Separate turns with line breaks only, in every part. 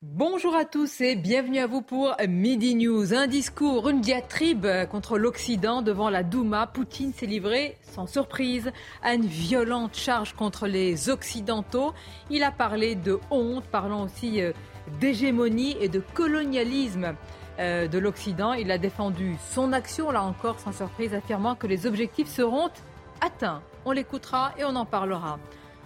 Bonjour à tous et bienvenue à vous pour Midi News. Un discours, une diatribe contre l'Occident devant la Douma. Poutine s'est livré, sans surprise, à une violente charge contre les Occidentaux. Il a parlé de honte, parlant aussi euh, d'hégémonie et de colonialisme euh, de l'Occident. Il a défendu son action, là encore sans surprise, affirmant que les objectifs seront atteints. On l'écoutera et on en parlera.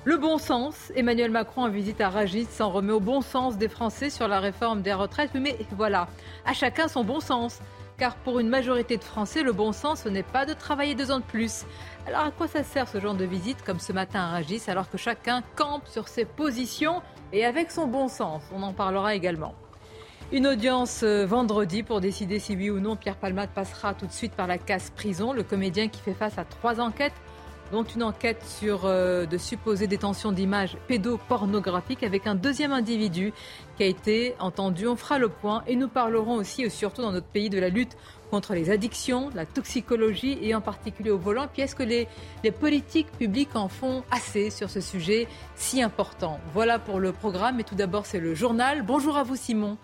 Le bon sens, Emmanuel Macron en visite à Ragis s'en remet au bon sens des Français sur la réforme des retraites. Mais voilà, à chacun son bon sens. Car pour une majorité de Français, le bon sens, ce n'est pas de travailler deux ans de plus. Alors à quoi ça sert ce genre de visite comme ce matin à Ragis alors que chacun campe sur ses positions et avec son bon sens? On en parlera également. Une audience euh, vendredi pour décider si oui ou non Pierre Palmade passera tout de suite par la casse prison. Le comédien qui fait face à trois enquêtes dont une enquête sur euh, de supposées détentions d'images pédopornographiques avec un deuxième individu qui a été entendu. On fera le point et nous parlerons aussi, et surtout dans notre pays, de la lutte contre les addictions, la toxicologie et en particulier au volant. Puis est-ce que les, les politiques publiques en font assez sur ce sujet si important? Voilà pour le programme. Et tout d'abord, c'est le journal. Bonjour à vous, Simon.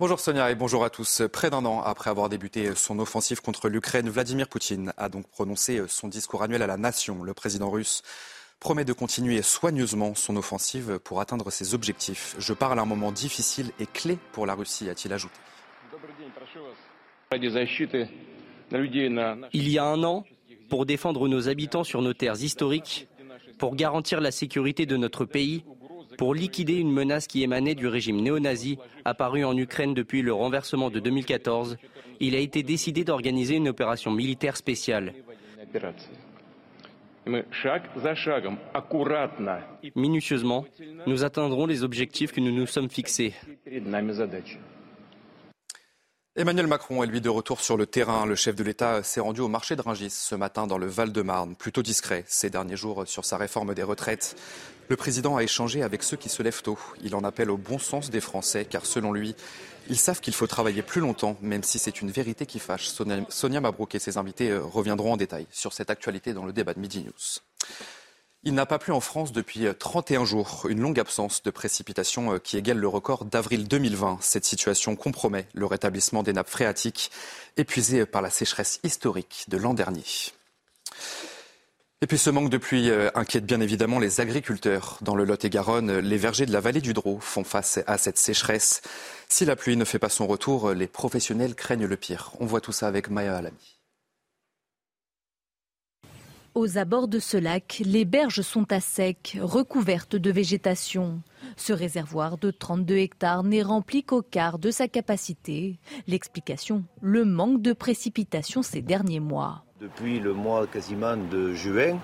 Bonjour Sonia et bonjour à tous. Près d'un an après avoir débuté son offensive contre l'Ukraine, Vladimir Poutine a donc prononcé son discours annuel à la nation. Le président russe promet de continuer soigneusement son offensive pour atteindre ses objectifs. Je parle à un moment difficile et clé pour la Russie, a-t-il ajouté.
Il y a un an, pour défendre nos habitants sur nos terres historiques, pour garantir la sécurité de notre pays, pour liquider une menace qui émanait du régime néo-nazi apparu en Ukraine depuis le renversement de 2014, il a été décidé d'organiser une opération militaire spéciale. Minutieusement, nous atteindrons les objectifs que nous nous sommes fixés.
Emmanuel Macron est lui de retour sur le terrain. Le chef de l'État s'est rendu au marché de Rungis ce matin dans le Val-de-Marne, plutôt discret ces derniers jours sur sa réforme des retraites. Le président a échangé avec ceux qui se lèvent tôt. Il en appelle au bon sens des Français, car selon lui, ils savent qu'il faut travailler plus longtemps, même si c'est une vérité qui fâche. Sonia Mabrouk et ses invités reviendront en détail sur cette actualité dans le débat de Midi News. Il n'a pas plu en France depuis 31 jours, une longue absence de précipitations euh, qui égale le record d'avril 2020. Cette situation compromet le rétablissement des nappes phréatiques épuisées par la sécheresse historique de l'an dernier. Et puis ce manque de pluie euh, inquiète bien évidemment les agriculteurs. Dans le Lot-et-Garonne, les vergers de la vallée du Drô font face à cette sécheresse. Si la pluie ne fait pas son retour, les professionnels craignent le pire. On voit tout ça avec Maya Alami.
Aux abords de ce lac, les berges sont à sec, recouvertes de végétation. Ce réservoir de 32 hectares n'est rempli qu'au quart de sa capacité. L'explication, le manque de précipitations ces derniers mois.
Depuis le mois quasiment de juin,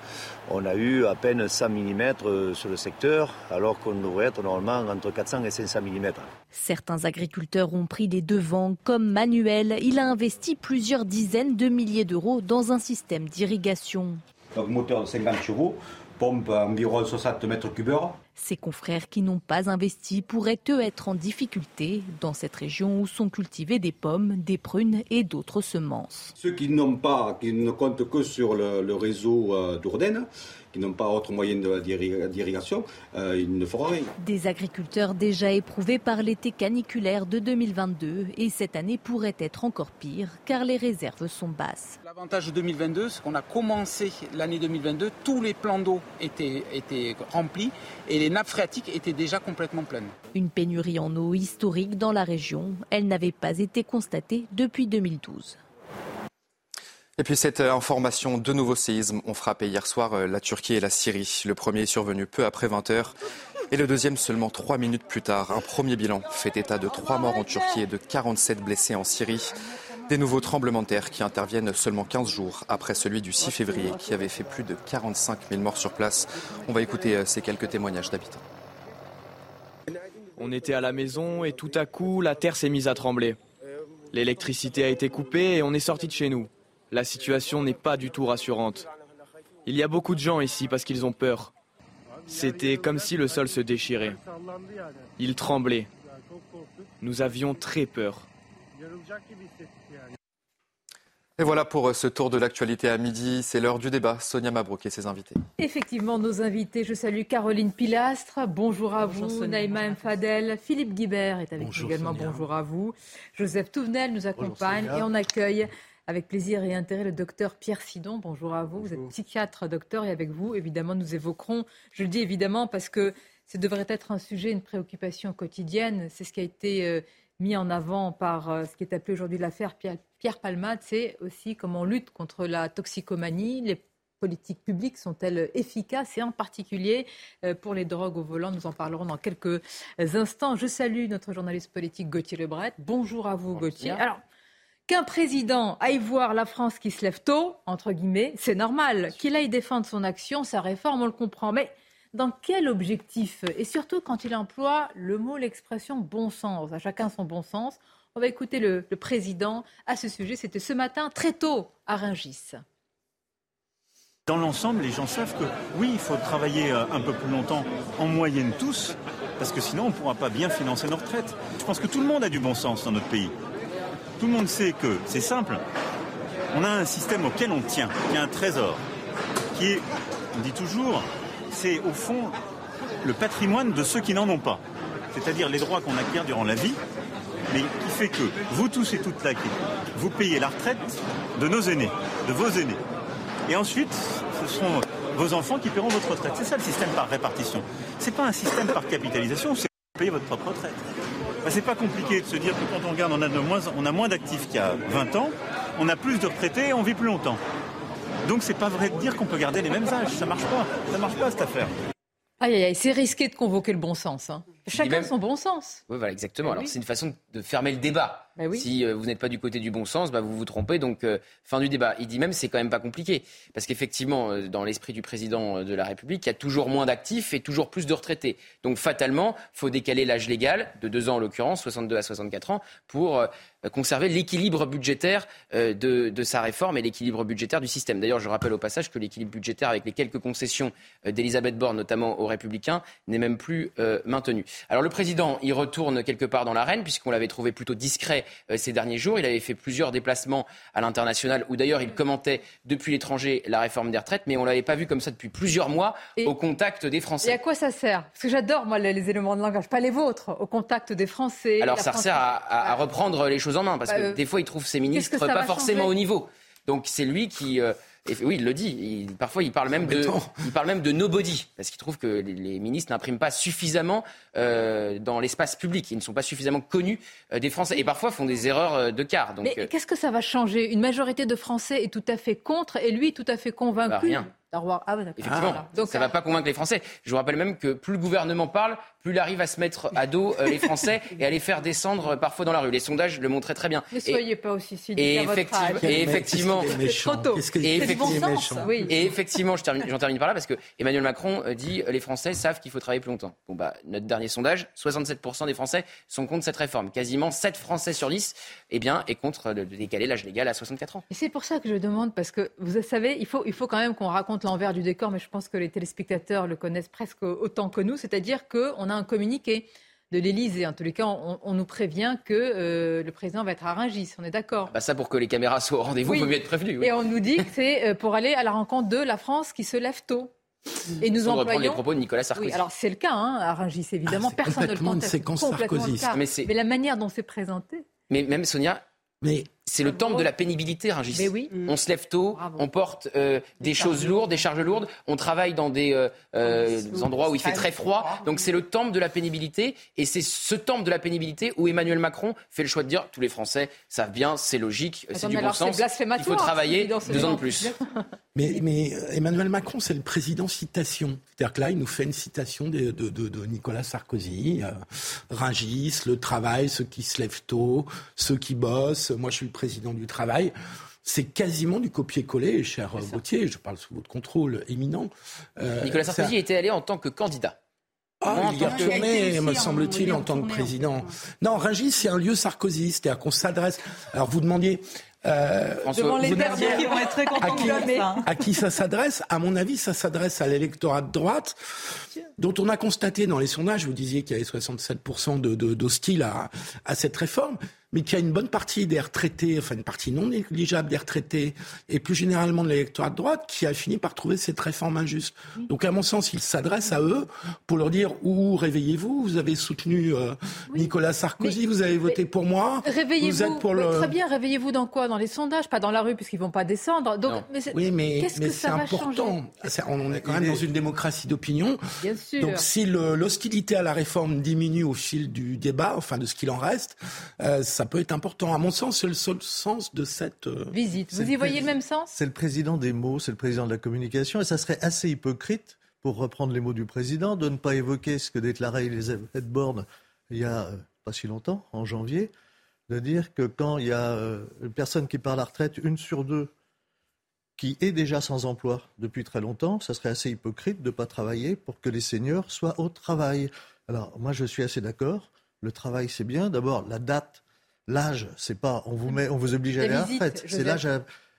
on a eu à peine 100 mm sur le secteur, alors qu'on devrait être normalement entre 400 et 500 mm.
Certains agriculteurs ont pris des devants, comme Manuel. Il a investi plusieurs dizaines de milliers d'euros dans un système d'irrigation.
Donc moteur de 50 chevaux, pompe environ 60 mètres cubeurs.
Ses confrères qui n'ont pas investi pourraient eux être en difficulté dans cette région où sont cultivées des pommes, des prunes et d'autres semences.
Ceux qui n'ont pas, qui ne comptent que sur le, réseau euh, d'Ourdaine, qui n'ont pas autre moyen d'irrigation, euh, ils ne feront rien.
Des agriculteurs déjà éprouvés par l'été caniculaire de 2022 et cette année pourrait être encore pire car les réserves sont basses.
L'avantage de 2022, c'est qu'on a commencé l'année 2022, tous les plans d'eau étaient, étaient remplis et les nappes phréatiques étaient déjà complètement pleines.
Une pénurie en eau historique dans la région, elle n'avait pas été constatée depuis 2012.
Et puis cette euh, information, de nouveaux séismes ont frappé hier soir euh, la Turquie et la Syrie. Le premier est survenu peu après 20 heures et le deuxième seulement trois minutes plus tard. Un premier bilan fait état de trois morts en Turquie et de 47 blessés en Syrie. Des nouveaux tremblements de terre qui interviennent seulement 15 jours après celui du 6 février qui avait fait plus de 45 000 morts sur place. On va écouter euh, ces quelques témoignages d'habitants.
On était à la maison et tout à coup, la terre s'est mise à trembler. L'électricité a été coupée et on est sorti de chez nous. La situation n'est pas du tout rassurante. Il y a beaucoup de gens ici parce qu'ils ont peur. C'était comme si le sol se déchirait. Il tremblait. Nous avions très peur.
Et voilà pour euh, ce tour de l'actualité à midi. C'est l'heure du débat. Sonia Mabrouk et ses invités.
Effectivement, nos invités. Je salue Caroline Pilastre. Bonjour à vous. Naïma Mfadel. Philippe Guibert est avec nous également. Bonjour à vous. Joseph Touvenel nous accompagne et on accueille avec plaisir et intérêt le docteur Pierre Sidon. Bonjour à vous. Vous êtes psychiatre, docteur, et avec vous, évidemment, nous évoquerons, je le dis évidemment parce que ce devrait être un sujet, une préoccupation quotidienne. C'est ce qui a été euh, mis en avant par euh, ce qui est appelé aujourd'hui l'affaire Pierre Palmade, c'est aussi comment on lutte contre la toxicomanie. Les politiques publiques sont-elles efficaces et en particulier euh, pour les drogues au volant? Nous en parlerons dans quelques instants. Je salue notre journaliste politique Gauthier Lebret. Bonjour à vous Gauthier. Alors, qu'un président aille voir la France qui se lève tôt, entre guillemets, c'est normal. Qu'il aille défendre son action, sa réforme, on le comprend. Mais dans quel objectif? Et surtout quand il emploie le mot, l'expression bon sens, à chacun son bon sens. On va écouter le, président à ce sujet. C'était ce matin, très tôt, à Rungis.
Dans l'ensemble, les gens savent que oui, il faut travailler euh, un peu plus longtemps, en moyenne tous, parce que sinon on ne pourra pas bien financer nos retraites. Je pense que tout le monde a du bon sens dans notre pays. Tout le monde sait que c'est simple. On a un système auquel on tient, qui est un trésor, qui est, on dit toujours, c'est au fond le patrimoine de ceux qui n'en ont pas. C'est-à-dire les droits qu'on acquiert durant la vie, mais qui fait que vous tous et toutes là, vous payez la retraite de nos aînés, de vos aînés. Et ensuite, ce seront vos enfants qui paieront votre retraite. C'est ça le système par répartition. C'est pas un système par capitalisation, c'est payer votre propre retraite. Ce c'est pas compliqué de se dire que quand on regarde, on a, moins, on a moins d'actifs qu'il y a 20 ans, on a plus de retraités et on vit plus longtemps. Donc c'est pas vrai de dire qu'on peut garder les mêmes âges. Ça marche pas. Ça marche pas cette affaire.
Aïe, aïe, aïe, c'est risqué de convoquer le bon sens. Hein. Chacun son bon sens.
Oui, voilà, exactement. Alors, c'est une façon de fermer le débat. Bah si euh, vous n'êtes pas du côté du bon sens, bah, vous vous trompez. Donc, euh, fin du débat. Il dit même c'est quand même pas compliqué. Parce qu'effectivement, euh, dans l'esprit du président de la République, il y a toujours moins d'actifs et toujours plus de retraités. Donc, fatalement, il faut décaler l'âge légal, de deux ans en l'occurrence, 62 à 64 ans, pour conserver l'équilibre budgétaire de, de, sa réforme et l'équilibre budgétaire du système. D'ailleurs, je rappelle au passage que l'équilibre budgétaire, avec les quelques concessions d'Elisabeth Borne, notamment aux Républicains, n'est même plus maintenu. Alors le président, il retourne quelque part dans l'arène, puisqu'on l'avait trouvé plutôt discret ces derniers jours. Il avait fait plusieurs déplacements à l'international, où d'ailleurs il commentait depuis l'étranger la réforme des retraites, mais on l'avait pas vu comme ça depuis plusieurs mois, au contact des Français.
Et à quoi ça sert? Parce que j'adore, moi, les, éléments de langage, pas les vôtres, au contact des Français.
Alors ça sert à, reprendre les choses en main, parce bah, que euh, des fois il trouve ses ministres pas forcément au niveau. Donc c'est lui qui... Euh, oui, il le dit. parfois, il parle, même de, il parle même de nobody, parce qu'il trouve que les, ministres n'impriment pas suffisamment euh, dans l'espace public. Ils ne sont pas suffisamment connus euh, des Français. Et parfois, font des erreurs euh, de quart.
Donc, Mais qu'est-ce que ça va changer? Une majorité de Français est tout à fait contre, et lui, tout à fait convaincu.
Bah, rien. Ah, Effectivement, Donc, ça ne va pas convaincre les Français. Je vous rappelle même que plus le gouvernement parle, plus il arrive à se mettre à dos les Français et à les faire descendre parfois dans la rue. Les sondages le montraient très bien.
Ne soyez pas aussi cynique
et, effectivement, et effectivement, et effectivement, et effectivement, j'en termine, termine par là parce que Emmanuel Macron dit les Français savent qu'il faut travailler plus longtemps. Bon bah notre dernier sondage, 67% des Français sont contre cette réforme. Quasiment 7 Français sur 10 eh bien, est contre de décaler l'âge légal à 64 ans.
Et c'est pour ça que je demande parce que vous savez, il faut, il faut quand même qu'on raconte l'envers du décor, mais je pense que les téléspectateurs le connaissent presque autant que nous, c'est-à-dire qu'on a un communiqué de l'Élysée. En tous les cas, on, nous prévient que euh, le président va être à Rungis. On est d'accord
bah Ça, pour que les caméras soient au rendez-vous, il faut mieux être prévenu.
Et on nous dit que c'est euh, pour aller à la rencontre de la France qui se lève tôt.
Et nous employons... les propos de Nicolas Sarkozy.
Oui, alors c'est le cas hein, à Rungis, évidemment.
Ah, Personne ne le conteste. complètement
Mais, mais la manière dont c'est présenté.
Mais même Sonia, mais c'est le temple de la pénibilité, Rungis.
Oui.
On se lève tôt, on porte euh, des, choses lourdes, des charges lourdes, on travaille dans des, euh, euh, endroits où il fait très froid. Donc c'est le temple de la pénibilité. Et c'est ce temple de la pénibilité où Emmanuel Macron fait le choix de dire tous les Français savent bien, c'est logique, c'est du bon sens. Il faut travailler deux ans de plus.
Mais, mais, Emmanuel Macron, c'est le président citation. C'est-à-dire que là, il nous fait une citation de, de, de, Nicolas Sarkozy. Rungis, le travail, ceux qui se lèvent tôt, ceux qui bossent. Moi, je suis président du travail. C'est quasiment du copier-coller, cher Gauthier, je parle sous votre contrôle éminent.
Euh, Nicolas Sarkozy était allé en tant que candidat.
Ah, il y a retourné, me semble-t-il, en tant que président. Non, Rungis, c'est un lieu Sarkozy, c'est-à-dire qu'on s'adresse. Alors vous demandiez
euh, Devant les derniers qui vont être très contents
à qui, à qui ça s'adresse À mon avis, ça s'adresse à l'électorat de droite, dont on a constaté dans les sondages, vous disiez qu'il y avait 67% d'hostiles de, à, à cette réforme, mais qu'il y a une bonne partie des retraités, enfin une partie non négligeable des retraités, et plus généralement de l'électorat de droite, qui a fini par trouver cette réforme injuste. Donc à mon sens, il s'adresse à eux pour leur dire où réveillez-vous, vous avez soutenu euh, Nicolas Sarkozy, vous avez voté pour moi.
Réveillez-vous. Pour le... Très bien, réveillez-vous dans quoi? Dans les sondages, pas dans la rue, puisqu'ils vont pas descendre. Donc,
mais oui, mais, mais c'est important. on est quand même dans une démocratie d'opinion.
Bien sûr.
Donc si l'hostilité à la réforme diminue au fil du débat, enfin de ce qu'il en reste, euh, ça peut être important. À mon sens, c'est le seul sens de cette
euh, visite. Vous y voyez le même sens?
C'est le président des mots, c'est le président de la communication, et ça serait assez hypocrite, pour reprendre les mots du président, de ne pas évoquer ce que déclarait Elisabeth Borne il y a euh, pas si longtemps, en janvier, de dire que quand il y a une personne qui part à la retraite, une sur deux qui est déjà sans emploi depuis très longtemps, ça serait assez hypocrite de ne pas travailler pour que les seniors soient au travail. Alors moi je suis assez d'accord. Le travail c'est bien. D'abord la date, l'âge, c'est pas on vous met, on vous oblige à aller à la retraite. C'est l'âge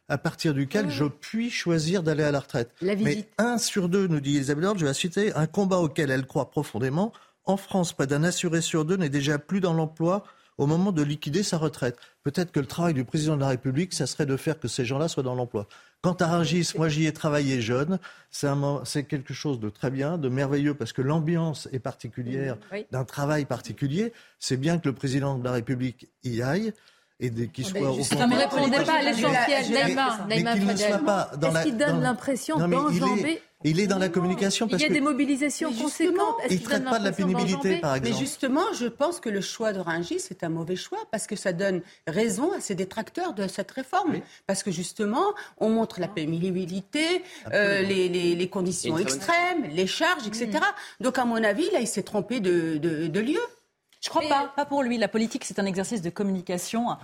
à, partir duquel je puis choisir d'aller à la retraite. Mais un sur deux, nous dit Elisabeth Borne, je vais citer, un combat auquel elle croit profondément. En France, près d'un assuré sur deux n'est déjà plus dans l'emploi au moment de liquider sa retraite. Peut-être que le travail du président de la République, ça serait de faire que ces gens-là soient dans l'emploi. Quant à Rungis, moi j'y ai travaillé jeune. C'est quelque chose de très bien, de merveilleux, parce que l'ambiance est particulière, d'un travail particulier. C'est bien que le président de la République y aille et qu'il ah, soit au
Non, mais répondez pas à l'essentiel. Neymar, Neymar Est-ce qu'il donne l'impression d'enjamber
il est dans la communication parce
Il y a des mobilisations conséquentes.
Il ne traite pas de la pénibilité, par exemple.
Mais justement, je pense que le choix de Rungis est un mauvais choix parce que ça donne raison à ces détracteurs de cette réforme. Parce que justement, on montre la pénibilité, euh, les, les, les, conditions extrêmes, les charges, etc. Mm. Donc, à mon avis, là, il s'est trompé de, de, de lieu.
Je crois pas, pas pour lui. La politique, c'est un exercice de communication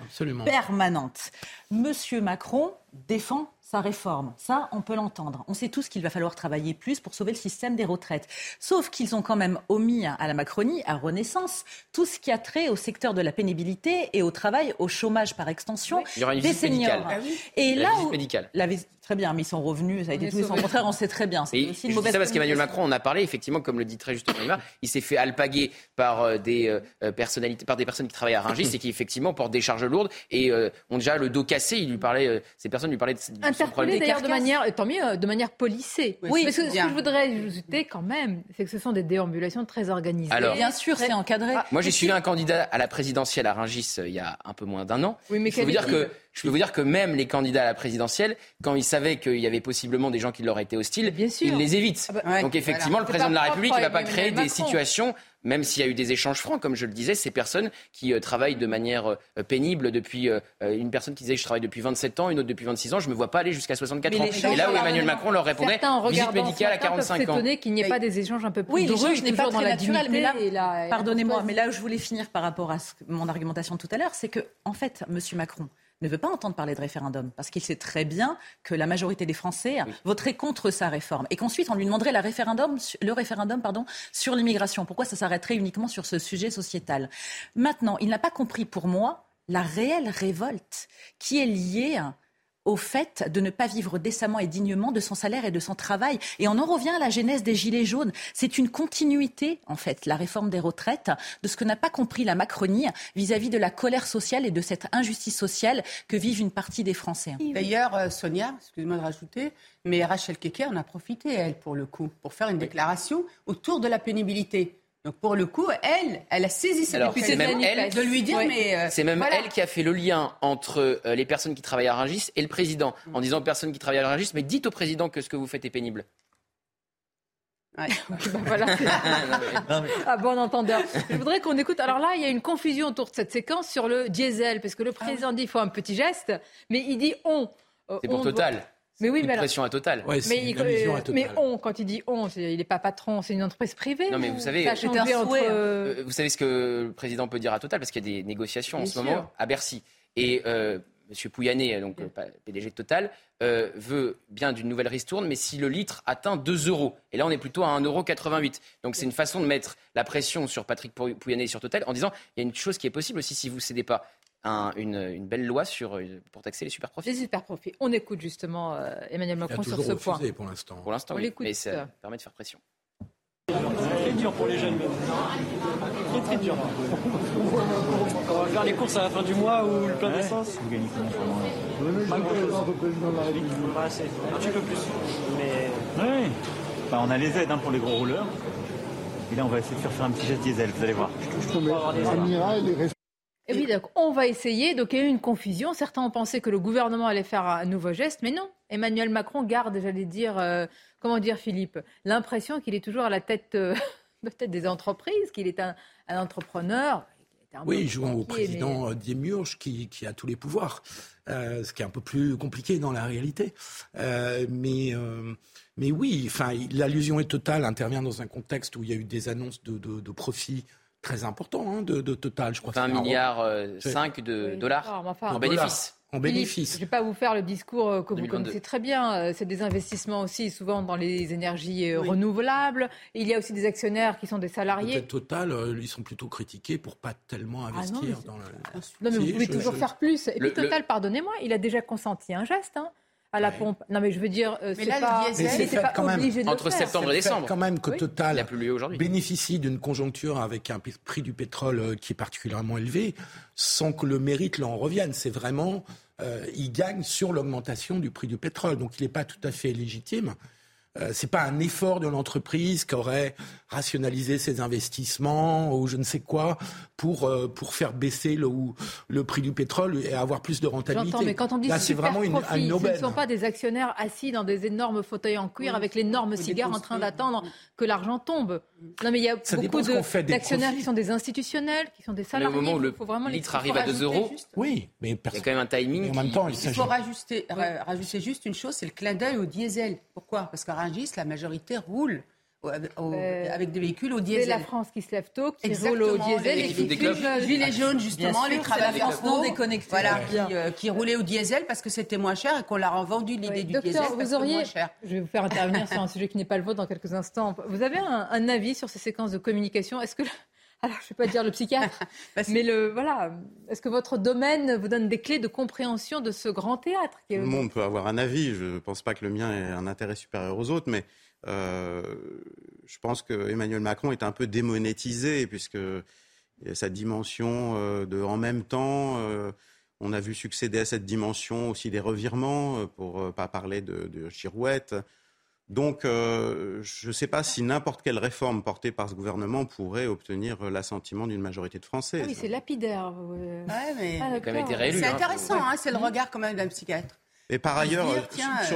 permanente. Monsieur Macron défend sa réforme. Ça, on peut l'entendre. On sait tous qu'il va falloir travailler plus pour sauver le système des retraites. Sauf qu'ils ont quand même omis à la Macronie, à Renaissance, tout ce qui a trait au secteur de la pénibilité et au travail, au chômage par extension des seniors.
Ah et la là, visite médicale.
La Très bien, mais ils sont revenus, ça a été tout son contraire, on sait très bien.
C'est aussi une mauvaise ça parce qu'Emmanuel Macron, on a parlé, effectivement, comme le dit très justement Emma, il s'est fait alpaguer par euh, des euh, personnalités, par des personnes qui travaillent à Rungis et qui effectivement portent des charges lourdes et euh, ont déjà le dos cassé. Il lui parlait, ces personnes lui parlaient de,
de Interpellé d'ailleurs de manière, tant mieux, de manière policée. Oui, mais ce, que je voudrais ajouter quand même, c'est que ce sont des déambulations très organisées.
Alors, bien sûr, c'est encadré.
moi, j'ai suivi un candidat à la présidentielle à Rungis il y a un peu moins d'un an. Oui, mais je veux dire que je peux vous dire que même les candidats à la présidentielle, quand ils savaient qu'il y avait possiblement des gens qui leur étaient hostiles, ils les évitent. Ah bah, Donc effectivement, le président de la République ne va pas créer des situations même s'il y a eu des échanges francs, comme je le disais, ces personnes qui euh, travaillent de manière euh, pénible depuis euh, une personne qui disait je travaille depuis 27 ans, une autre depuis 26 ans, je ne me vois pas aller jusqu'à 64 ans. Et là où Emmanuel Macron leur répondait visite médicale à 45 ans.
étonné qu'il n'y ait pas des échanges un peu plus
oui, je n'ai pas dans la naturel, mais là, pardonnez-moi, mais là où je voulais finir par rapport à mon argumentation tout à l'heure, c'est que en fait, Monsieur Macron, ne veut pas entendre parler de référendum parce qu'il sait très bien que la majorité des Français voterait contre sa réforme et qu'ensuite on lui demanderait la référendum, le référendum pardon, sur l'immigration. Pourquoi ça s'arrêterait uniquement sur ce sujet sociétal? Maintenant, il n'a pas compris pour moi la réelle révolte qui est liée au fait de ne pas vivre décemment et dignement de son salaire et de son travail. Et on en revient à la genèse des Gilets jaunes. C'est une continuité, en fait, la réforme des retraites, de ce que n'a pas compris la Macronie vis-à-vis de la colère sociale et de cette injustice sociale que vivent une partie des Français.
D'ailleurs, euh, Sonia, excuse-moi de rajouter, mais Rachel Keke en a profité, elle, pour le coup, pour faire une déclaration autour de la pénibilité. Donc pour le coup, elle, elle a saisi cette opportunité de lui dire, mais
euh, c'est même elle qui a fait le lien entre euh, les personnes qui travaillent à Rungis et le président, en disant aux personnes qui travaillent à Rungis, mais dites au président que ce que vous faites est pénible.
Ouais. voilà. ah, bon entendeur. Je voudrais qu'on écoute. Alors là, il y a une confusion autour de cette séquence sur le diesel, parce que le ah président dit qu'il faut un petit geste, mais il dit on.
Euh, c'est pour Total. Mais oui, mais pression à Total.
mais, mais, on, quand il dit on, il n'est pas patron, c'est une entreprise privée.
Non, mais vous savez, entre... Euh, vous savez ce que le président peut dire à Total parce qu'il y a des négociations en ce moment à Bercy. Et euh, M. Pouyanné, donc PDG de Total, veut bien d'une nouvelle ristourne, mais si le litre atteint 2 euros. Et là, on est plutôt à 1,88 euro. Donc c'est une façon de mettre la pression sur Patrick Pouyanné et sur Total en disant il y a une chose qui est possible aussi si vous ne cédez pas une, belle loi sur, euh, pour taxer les super profits.
Les super profits. On écoute justement euh, Emmanuel Macron sur ce point.
pour l'instant.
Pour l'instant, oui, mais ça permet de faire pression.
C'est très dur pour les jeunes. Très très dur. On va faire les courses à la fin du mois ou le plein d'essence. Vous gagnez combien Pas grand chose. Pas assez. Un petit peu plus. Mais.
Oui. Bah, on a les aides hein, pour les gros rouleurs. Et là, on va essayer de faire faire un petit jet diesel, vous allez voir. Je peux
mettre et oui, donc on va essayer. Donc il y a eu une confusion. Certains ont pensé que le gouvernement allait faire un nouveau geste, mais non. Emmanuel Macron garde, j'allais dire, euh, comment dire, Philippe, l'impression qu'il est toujours à la tête, euh, tête des entreprises, qu'il est un, entrepreneur.
oui, jouant au président mais... Euh, qui, qui, a tous les pouvoirs, ce qui est un peu plus compliqué dans la réalité. mais, mais oui, enfin, l'allusion est totale, intervient dans un contexte où il y a eu des annonces de, de, de profits très important hein, de, total, je crois.
20 milliards euh, 5 de dollars en bénéfice.
En bénéfice.
Je ne vais pas vous faire le discours euh, que vous connaissez très bien. Euh, c'est des investissements aussi souvent dans les énergies renouvelables. Il y a aussi des actionnaires qui sont des salariés.
Total, ils sont plutôt critiqués pour pas tellement ah investir dans le.
Non, mais vous pouvez toujours faire plus. Et puis Total, pardonnez-moi, il a déjà consenti un geste. Hein à la pompe. Non, mais je veux dire, euh, c'est pas,
le pas quand même, obligé de entre septembre et décembre.
quand même que Total bénéficie d'une conjoncture avec un prix du pétrole euh, qui est particulièrement élevé, sans que le mérite l'en revienne. C'est vraiment, euh, il gagne sur l'augmentation du prix du pétrole, donc il n'est pas tout à fait légitime euh, c'est pas un effort de l'entreprise qui aurait rationalisé ses investissements ou je ne sais quoi pour euh, pour faire baisser le le prix du pétrole et avoir plus de rentabilité.
J'entends, mais quand on dit Là, c'est vraiment une, ce ne sont pas des actionnaires assis dans des énormes fauteuils en cuir avec l'énorme cigare en train d'attendre que l'argent tombe. Non, mais il y a beaucoup d'actionnaires qui sont des institutionnels, qui sont des salariés.
Mais au moment où le litre arrive à 2 euros,
oui,
mais il y a quand même un timing.
En même temps, il, il faut rajouter, rajouter juste une chose, c'est le clin d'œil au diesel. Pourquoi? Parce la majorité roule. Euh, avec des véhicules au diesel.
C'est la France qui se lève tôt, qui roule au diesel et qui
les gilets jaunes justement, les travailleurs non déconnectés, voilà, qui, euh, qui, roulaient au diesel parce que c'était moins cher et qu'on leur a vendu l'idée du diesel parce vous auriez, moins cher.
Je vais vous faire intervenir sur un sujet qui n'est pas le vôtre dans quelques instants. Vous avez un, un avis sur ces séquences de communication? Est-ce que alors, je ne vais pas dire le psychiatre, mais le, voilà. Est-ce que votre domaine vous donne des clés de compréhension de ce grand théâtre
Tout le monde peut avoir un avis. Je ne pense pas que le mien ait un intérêt supérieur aux autres, mais euh, je pense que Emmanuel Macron est un peu démonétisé, puisque sa dimension euh, de en même temps. Euh, on a vu succéder à cette dimension aussi des revirements, pour ne pas parler de, de girouette. Donc, euh, je ne sais pas si n'importe quelle réforme portée par ce gouvernement pourrait obtenir l'assentiment d'une majorité de Français.
Ah oui, c'est lapidaire.
Ouais, ah, c'est hein. intéressant, hein, c'est le regard quand même d'un psychiatre.
Et par ailleurs,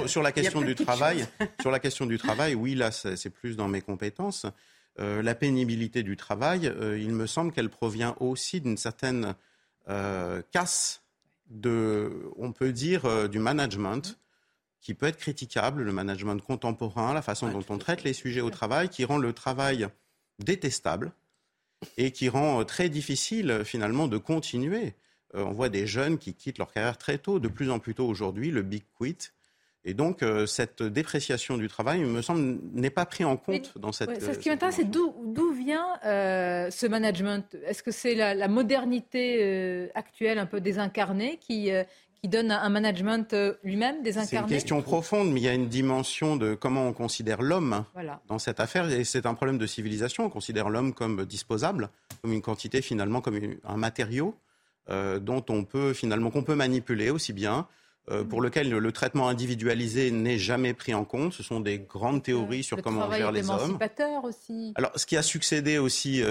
sur, la question du travail, sur la question du travail, oui, là, c'est plus dans mes compétences. Euh, la pénibilité du travail, euh, il me semble qu'elle provient aussi d'une certaine casse de, on peut dire, du management qui peut être critiquable, le management contemporain, la façon dont on traite les sujets au travail, qui rend le travail détestable et qui rend euh, très difficile finalement de continuer. Euh, on voit des jeunes qui quittent leur carrière très tôt, de plus en plus tôt aujourd'hui, le big quit. Et donc, euh, cette dépréciation du travail, il me semble, n'est pas pris en compte dans cette.
ce qui m'intéresse, c'est d'où vient ce management? Est-ce que c'est la, la, modernité actuelle, un peu désincarnée, qui, qui donne un management euh, lui-même désincarné
C'est une question profonde, mais il y a une dimension de comment on considère l'homme dans cette affaire. Et c'est un problème de civilisation. On considère l'homme comme disposable, comme une quantité finalement, comme un matériau euh, dont on peut finalement qu'on peut manipuler aussi bien. Euh, pour lequel le, traitement individualisé n'est jamais pris en compte. Ce sont des grandes théories sur comment on gère les hommes.
Aussi.
Alors, ce qui a succédé aussi,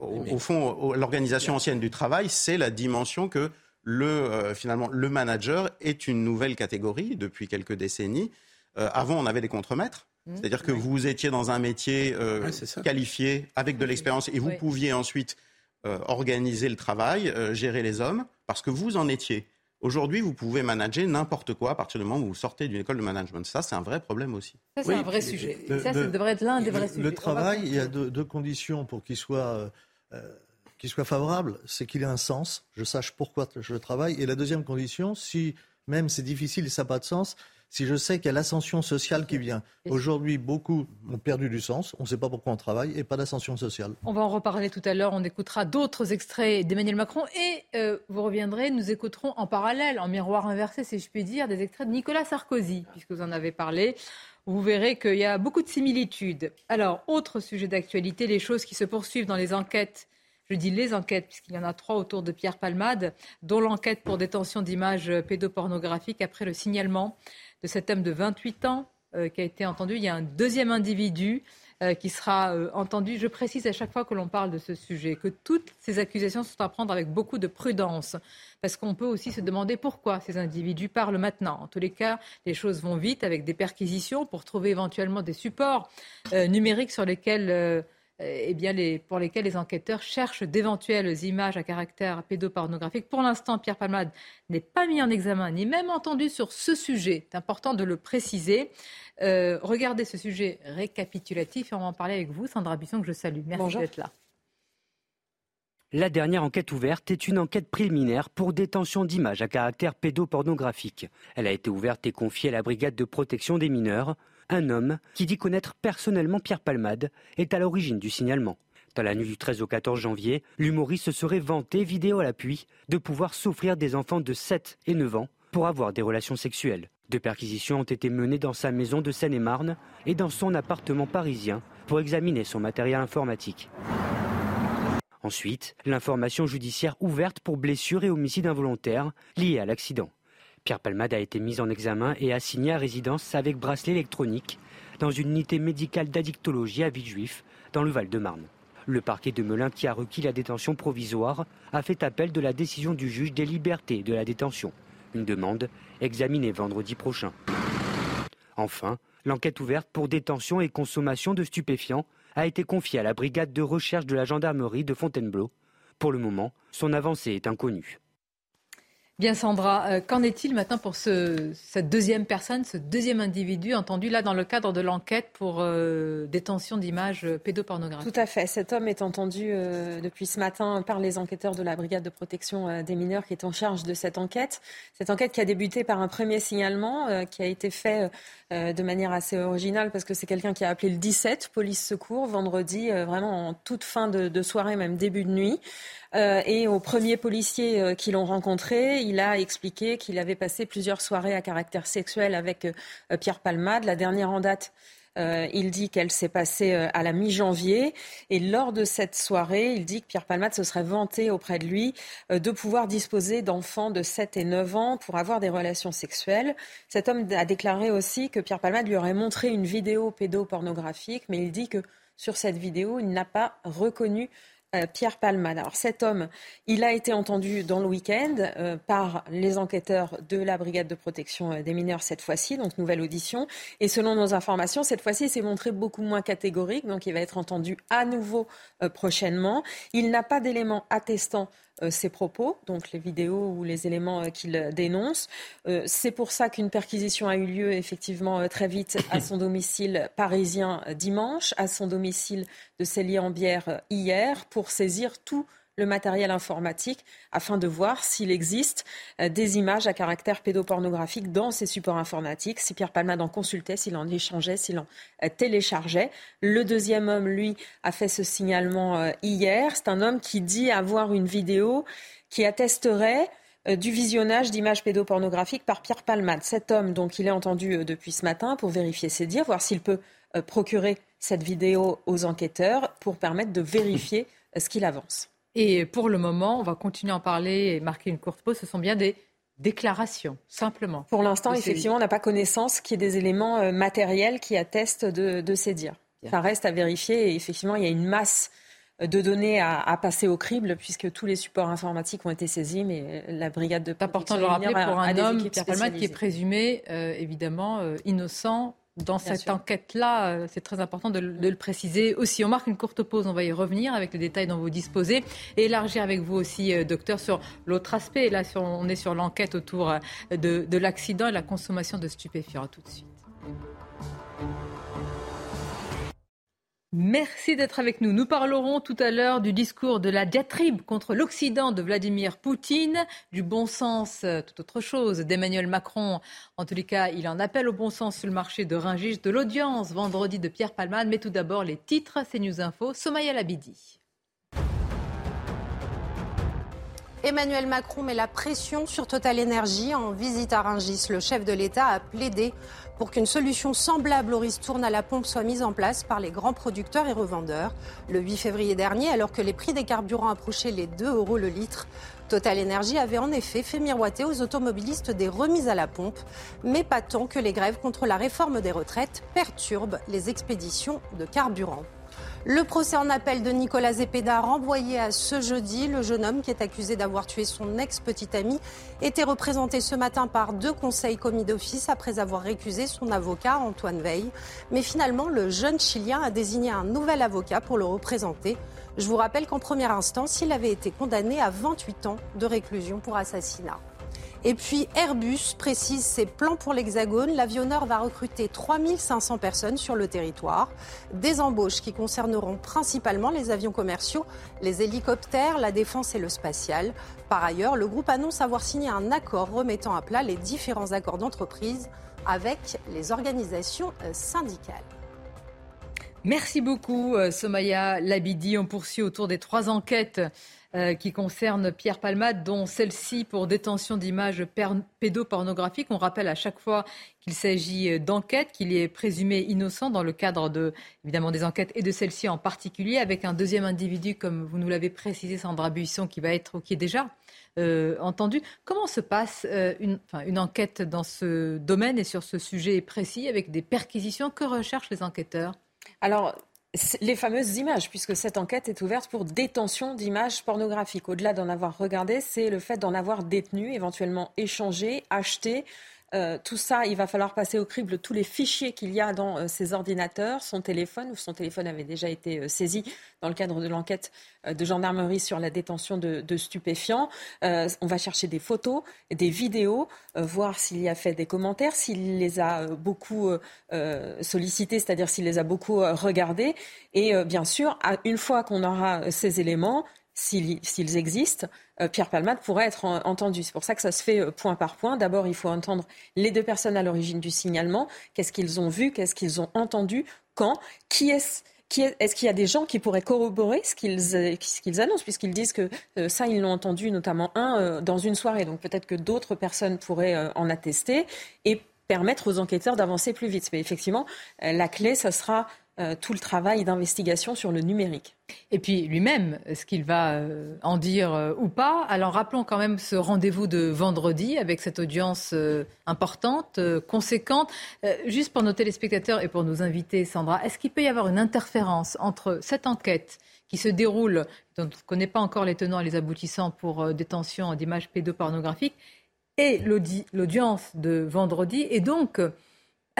au, au, fond, l'organisation ancienne du travail, c'est la dimension que le, euh, finalement, le manager est une nouvelle catégorie depuis quelques décennies. Euh, avant, on avait des contremaîtres. Mmh. C'est-à-dire que vous étiez dans un métier euh, qualifié, avec de l'expérience, et vous pouviez ensuite organiser le travail, gérer les hommes, parce que vous en étiez. Aujourd'hui, vous pouvez manager n'importe quoi à partir du moment où vous sortez d'une école de management. Ça, c'est un vrai problème aussi.
Ça, c'est un vrai sujet. ça, ça devrait être l'un des vrais
sujets. Le travail, il y a deux, conditions pour qu'il soit qu'il soit favorable, c'est qu'il ait un sens, je sache pourquoi je travaille. Et la deuxième condition, si même c'est difficile et ça n'a pas de sens, si je sais qu'il y a l'ascension sociale qui vient. Aujourd'hui, beaucoup ont perdu du sens, on ne sait pas pourquoi on travaille, et pas d'ascension sociale.
On va en reparler tout à l'heure, on écoutera d'autres extraits d'Emmanuel Macron, et euh, vous reviendrez, nous écouterons en parallèle, en miroir inversé, si je puis dire, des extraits de Nicolas Sarkozy, puisque vous en avez parlé. Vous verrez qu'il y a beaucoup de similitudes. Alors, autre sujet d'actualité, les choses qui se poursuivent dans les enquêtes je dis les enquêtes, puisqu'il y en a trois autour de Pierre Palmade, dont l'enquête pour détention d'images pédopornographiques après le signalement de cet homme de 28 ans euh, qui a été entendu. Il y a un deuxième individu euh, qui sera euh, entendu. Je précise à chaque fois que l'on parle de ce sujet que toutes ces accusations sont à prendre avec beaucoup de prudence, parce qu'on peut aussi se demander pourquoi ces individus parlent maintenant. En tous les cas, les choses vont vite avec des perquisitions pour trouver éventuellement des supports numériques sur lesquels euh, eh bien, les, pour lesquels les enquêteurs cherchent d'éventuelles images à caractère pédopornographique. Pour l'instant, Pierre Palmade n'est pas mis en examen, ni même entendu sur ce sujet. C'est important de le préciser. Euh, regardez ce sujet récapitulatif et on va en parler avec vous, Sandra Bisson, que je salue. Merci d'être là.
La dernière enquête ouverte est une enquête préliminaire pour détention d'images à caractère pédopornographique. Elle a été ouverte et confiée à la brigade de protection des mineurs. Un homme qui dit connaître personnellement Pierre Palmade est à l'origine du signalement. Dans la nuit du 13 au 14 janvier, l'humoriste se serait vanté, vidéo à l'appui, de pouvoir souffrir des enfants de 7 et 9 ans pour avoir des relations sexuelles. Deux perquisitions ont été menées dans sa maison de Seine-et-Marne et dans son appartement parisien pour examiner son matériel informatique. Ensuite, l'information judiciaire ouverte pour blessure et homicide involontaire liés à l'accident. Pierre Palmade a été mis en examen et assigné à résidence avec bracelet électronique dans une unité médicale d'addictologie à Villejuif, dans le Val-de-Marne. Le parquet de Melun, qui a requis la détention provisoire, a fait appel de la décision du juge des libertés de la détention. Une demande examinée vendredi prochain. Enfin, l'enquête ouverte pour détention et consommation de stupéfiants a été confiée à la brigade de recherche de la gendarmerie de Fontainebleau. Pour le moment, son avancée est inconnue.
Bien Sandra, euh, qu'en est-il maintenant pour ce, cette deuxième personne, ce deuxième individu entendu là dans le cadre de l'enquête pour euh, détention d'images pédopornographiques?
Tout à fait. Cet homme est entendu euh, depuis ce matin par les enquêteurs de la brigade de protection des mineurs qui est en charge de cette enquête. Cette enquête qui a débuté par un premier signalement qui a été fait de manière assez originale parce que c'est quelqu'un qui a appelé le 17 police secours vendredi, vraiment en toute fin de, de soirée, même début de nuit. Euh, et aux premiers policiers euh, qui l'ont rencontré, il a expliqué qu'il avait passé plusieurs soirées à caractère sexuel avec euh, Pierre Palmade. La dernière en date, il dit qu'elle s'est passée à la mi-janvier. Et lors de cette soirée, il dit que Pierre Palmade se serait vanté auprès de lui de pouvoir disposer d'enfants de 7 et 9 ans pour avoir des relations sexuelles. Cet homme a déclaré aussi que Pierre Palmade lui aurait montré une vidéo pédopornographique, mais il dit que sur cette vidéo, il n'a pas reconnu Pierre Palmade. Alors cet homme, il a été entendu dans le week-end euh, par les enquêteurs de la brigade de protection euh, des mineurs cette fois-ci, donc nouvelle audition. Et selon nos informations, cette fois-ci, il s'est montré beaucoup moins catégorique, donc il va être entendu à nouveau prochainement. Il n'a pas d'éléments attestant euh, ses propos, donc les vidéos ou les éléments euh, qu'il dénonce. Euh, c'est pour ça qu'une perquisition a eu lieu effectivement très vite à son domicile parisien dimanche, à son domicile de Célie-en-Bière hier, pour saisir tout le matériel informatique afin de voir s'il existe euh, des images à caractère pédopornographique dans ces supports informatiques, si Pierre Palmade en consultait, s'il en échangeait, s'il en euh, téléchargeait. Le deuxième homme, lui, a fait ce signalement euh, hier. C'est un homme qui dit avoir une vidéo qui attesterait du visionnage d'images pédopornographiques par Pierre Palmade. Cet homme, donc, il est entendu depuis ce matin pour vérifier ses dires, voir s'il peut procurer cette vidéo aux enquêteurs pour permettre de vérifier ce qu'il avance.
Et pour le moment, on va continuer à en parler et marquer une courte pause. Ce sont bien des déclarations, simplement.
Pour l'instant, effectivement, on n'a pas connaissance qu'il y ait des éléments euh, matériels qui attestent de, ces dires. Ça reste à vérifier et effectivement, il y a une masse euh, de données à, passer au crible puisque tous les supports informatiques ont été saisis, mais la brigade de
C'est important de le rappeler pour un homme, Pierre Palmade, qui est présumé euh, évidemment innocent dans cette enquête-là, euh, c'est très important de, le préciser aussi. On marque une courte pause, on va y revenir avec les détails dont vous disposez et élargir avec vous aussi, euh, docteur, sur l'autre aspect. Là, on est sur l'enquête autour euh, de, de l'accident et la consommation de stupéfiants. tout de suite. Merci d'être avec nous. Nous parlerons tout à l'heure du discours de la diatribe contre l'Occident de Vladimir Poutine, du bon sens, euh, tout autre chose, d'Emmanuel Macron. En tous les cas, il en appelle au bon sens sur le marché de Ringis, de l'audience vendredi de Pierre Palmade. Mais tout d'abord, les titres, c'est News Info, Somaya Labidi.
Emmanuel Macron met la pression sur Total Energy. En visite à Ringis, le chef de l'État a plaidé pour qu'une solution semblable au ristourne à la pompe soit mise en place par les grands producteurs et revendeurs. Le 8 février dernier, alors que les prix des carburants approchaient les 2 euros le litre, Total Energy avait en effet fait miroiter aux automobilistes des remises à la pompe, mais pas tant que les grèves contre la réforme des retraites perturbent les expéditions de carburant. Le procès en appel de Nicolas Zepeda renvoyé à ce jeudi. Le jeune homme qui est accusé d'avoir tué son ex-petite amie était représenté ce matin par deux conseils commis d'office après avoir récusé son avocat Antoine Veil. Mais finalement, le jeune Chilien a désigné un nouvel avocat pour le représenter. Je vous rappelle qu'en première instance, il avait été condamné à 28 ans de réclusion pour assassinat. Et puis Airbus précise ses plans pour l'Hexagone. L'avionneur va recruter 3500 personnes sur le territoire. Des embauches qui concerneront principalement les avions commerciaux, les hélicoptères, la défense et le spatial. Par ailleurs, le groupe annonce avoir signé un accord remettant à plat les différents accords d'entreprise avec les organisations euh, syndicales.
Merci beaucoup, euh, Somaya Labidi. On poursuit autour des trois enquêtes euh, qui concerne Pierre Palmade, dont celle-ci pour détention d'images pédopornographiques. On rappelle à chaque fois qu'il s'agit euh, d'enquêtes, qu'il est présumé innocent dans le cadre de, évidemment, des enquêtes et de celle-ci en particulier, avec un deuxième individu, comme vous nous l'avez précisé, Sandra Buisson, qui va être, qui est déjà euh, entendu. Comment se passe une, une enquête dans ce domaine et sur ce sujet précis, avec des perquisitions? Que recherchent les enquêteurs?
Alors, les fameuses images, puisque cette enquête est ouverte pour détention d'images pornographiques. Au-delà d'en avoir regardé, c'est le fait d'en avoir détenu, éventuellement échangé, acheté, euh, tout ça, il va falloir passer au crible tous les fichiers qu'il y a dans euh, ses ordinateurs, son téléphone, ou son téléphone avait déjà été euh, saisi dans le cadre de l'enquête de gendarmerie sur la détention de, de stupéfiants. on va chercher des photos, des vidéos, voir s'il y a fait des commentaires, s'il les a beaucoup sollicités, c'est-à-dire s'il les a beaucoup regardés. Et bien sûr, une fois qu'on aura ces éléments, s'ils existent, euh, Pierre Palmade pourrait être entendu. C'est pour ça que ça se fait euh, point par point. D'abord, il faut entendre les deux personnes à l'origine du signalement. Qu'est-ce qu'ils ont vu Qu'est-ce qu'ils ont entendu Quand Qui est-ce est-ce qu'il y a des gens qui pourraient corroborer ce qu'ils euh, annoncent, puisqu'ils disent que ça, ils l'ont entendu notamment un dans une soirée. Donc peut-être que d'autres personnes pourraient en attester et permettre aux enquêteurs d'avancer plus vite. Mais effectivement, la clé, ça sera euh, tout le travail d'investigation sur le numérique.
Et puis lui-même, ce qu'il va euh, en dire euh, ou pas? Alors rappelons quand même ce rendez-vous de vendredi avec cette audience importante, conséquente. juste pour nos téléspectateurs et pour nos invités, Sandra, est-ce qu'il peut y avoir une interférence entre cette enquête qui se déroule, dont on ne connaît pas encore les tenants et les aboutissants pour détention d'images pédopornographiques, et l'audience de vendredi, et donc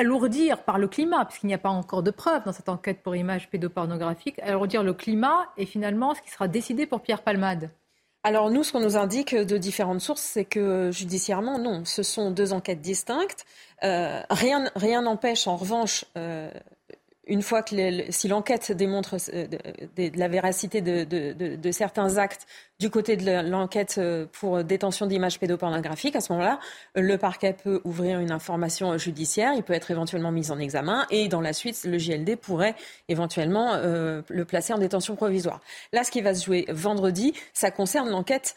alourdir par le climat, puisqu'il n'y a pas encore de preuves dans cette enquête pour images pédopornographiques, alourdir le climat et finalement ce qui sera décidé pour Pierre Palmade
alors nous, ce qu'on nous indique de différentes sources, c'est que judiciairement, non, ce sont deux enquêtes distinctes. Euh, rien n'empêche, en revanche, euh, une fois que si l'enquête démontre euh, la véracité de, certains actes du côté de l'enquête euh, pour détention d'images pédopornographiques, à ce moment-là, le parquet peut ouvrir une information judiciaire, il peut être éventuellement mis en examen et dans la suite, le JLD pourrait éventuellement euh, le placer en détention provisoire. Là, ce qui va se jouer vendredi, ça concerne l'enquête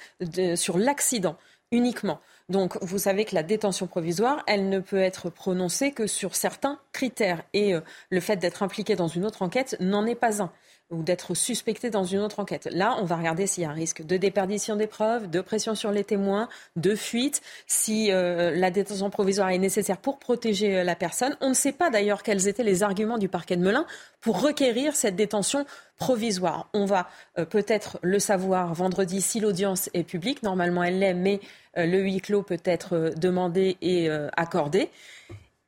sur l'accident uniquement. Donc, vous savez que la détention provisoire, elle ne peut être prononcée que sur certains critères. Et euh, le fait d'être impliqué dans une autre enquête n'en est pas un ou d'être suspecté dans une autre enquête. Là, on va regarder s'il y a un risque de déperdition des preuves, de pression sur les témoins, de fuite, si euh, la détention provisoire est nécessaire pour protéger euh, la personne. On ne sait pas d'ailleurs quels étaient les arguments du parquet de Melun pour requérir cette détention provisoire. On va peut-être le savoir vendredi si l'audience est publique. Normalement, elle l'est, mais euh, le huis clos peut être euh, demandé et euh, accordé.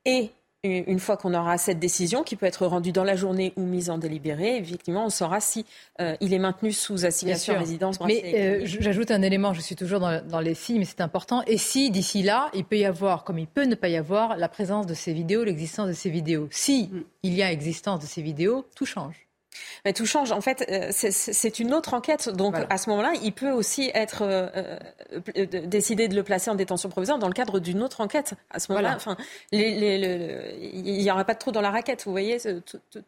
Et une fois qu'on aura cette décision, qui peut être rendue dans la journée ou mise en délibéré, effectivement, on saura si il est maintenu sous assignation à résidence.
Mais j'ajoute un élément, je suis toujours dans, les films, mais c'est important. Et si d'ici là, il peut y avoir, comme il peut ne pas y avoir, la présence de ces vidéos, l'existence de ces vidéos. Si mm. il y a existence de ces vidéos, tout change.
Mais tout change. En fait, euh, c'est une autre enquête. Donc, à ce moment-là, il peut aussi être euh, euh, décidé de le placer en détention provisoire dans le cadre d'une autre enquête. À ce moment-là, enfin, il n'y aura pas de trou dans la raquette. Vous voyez,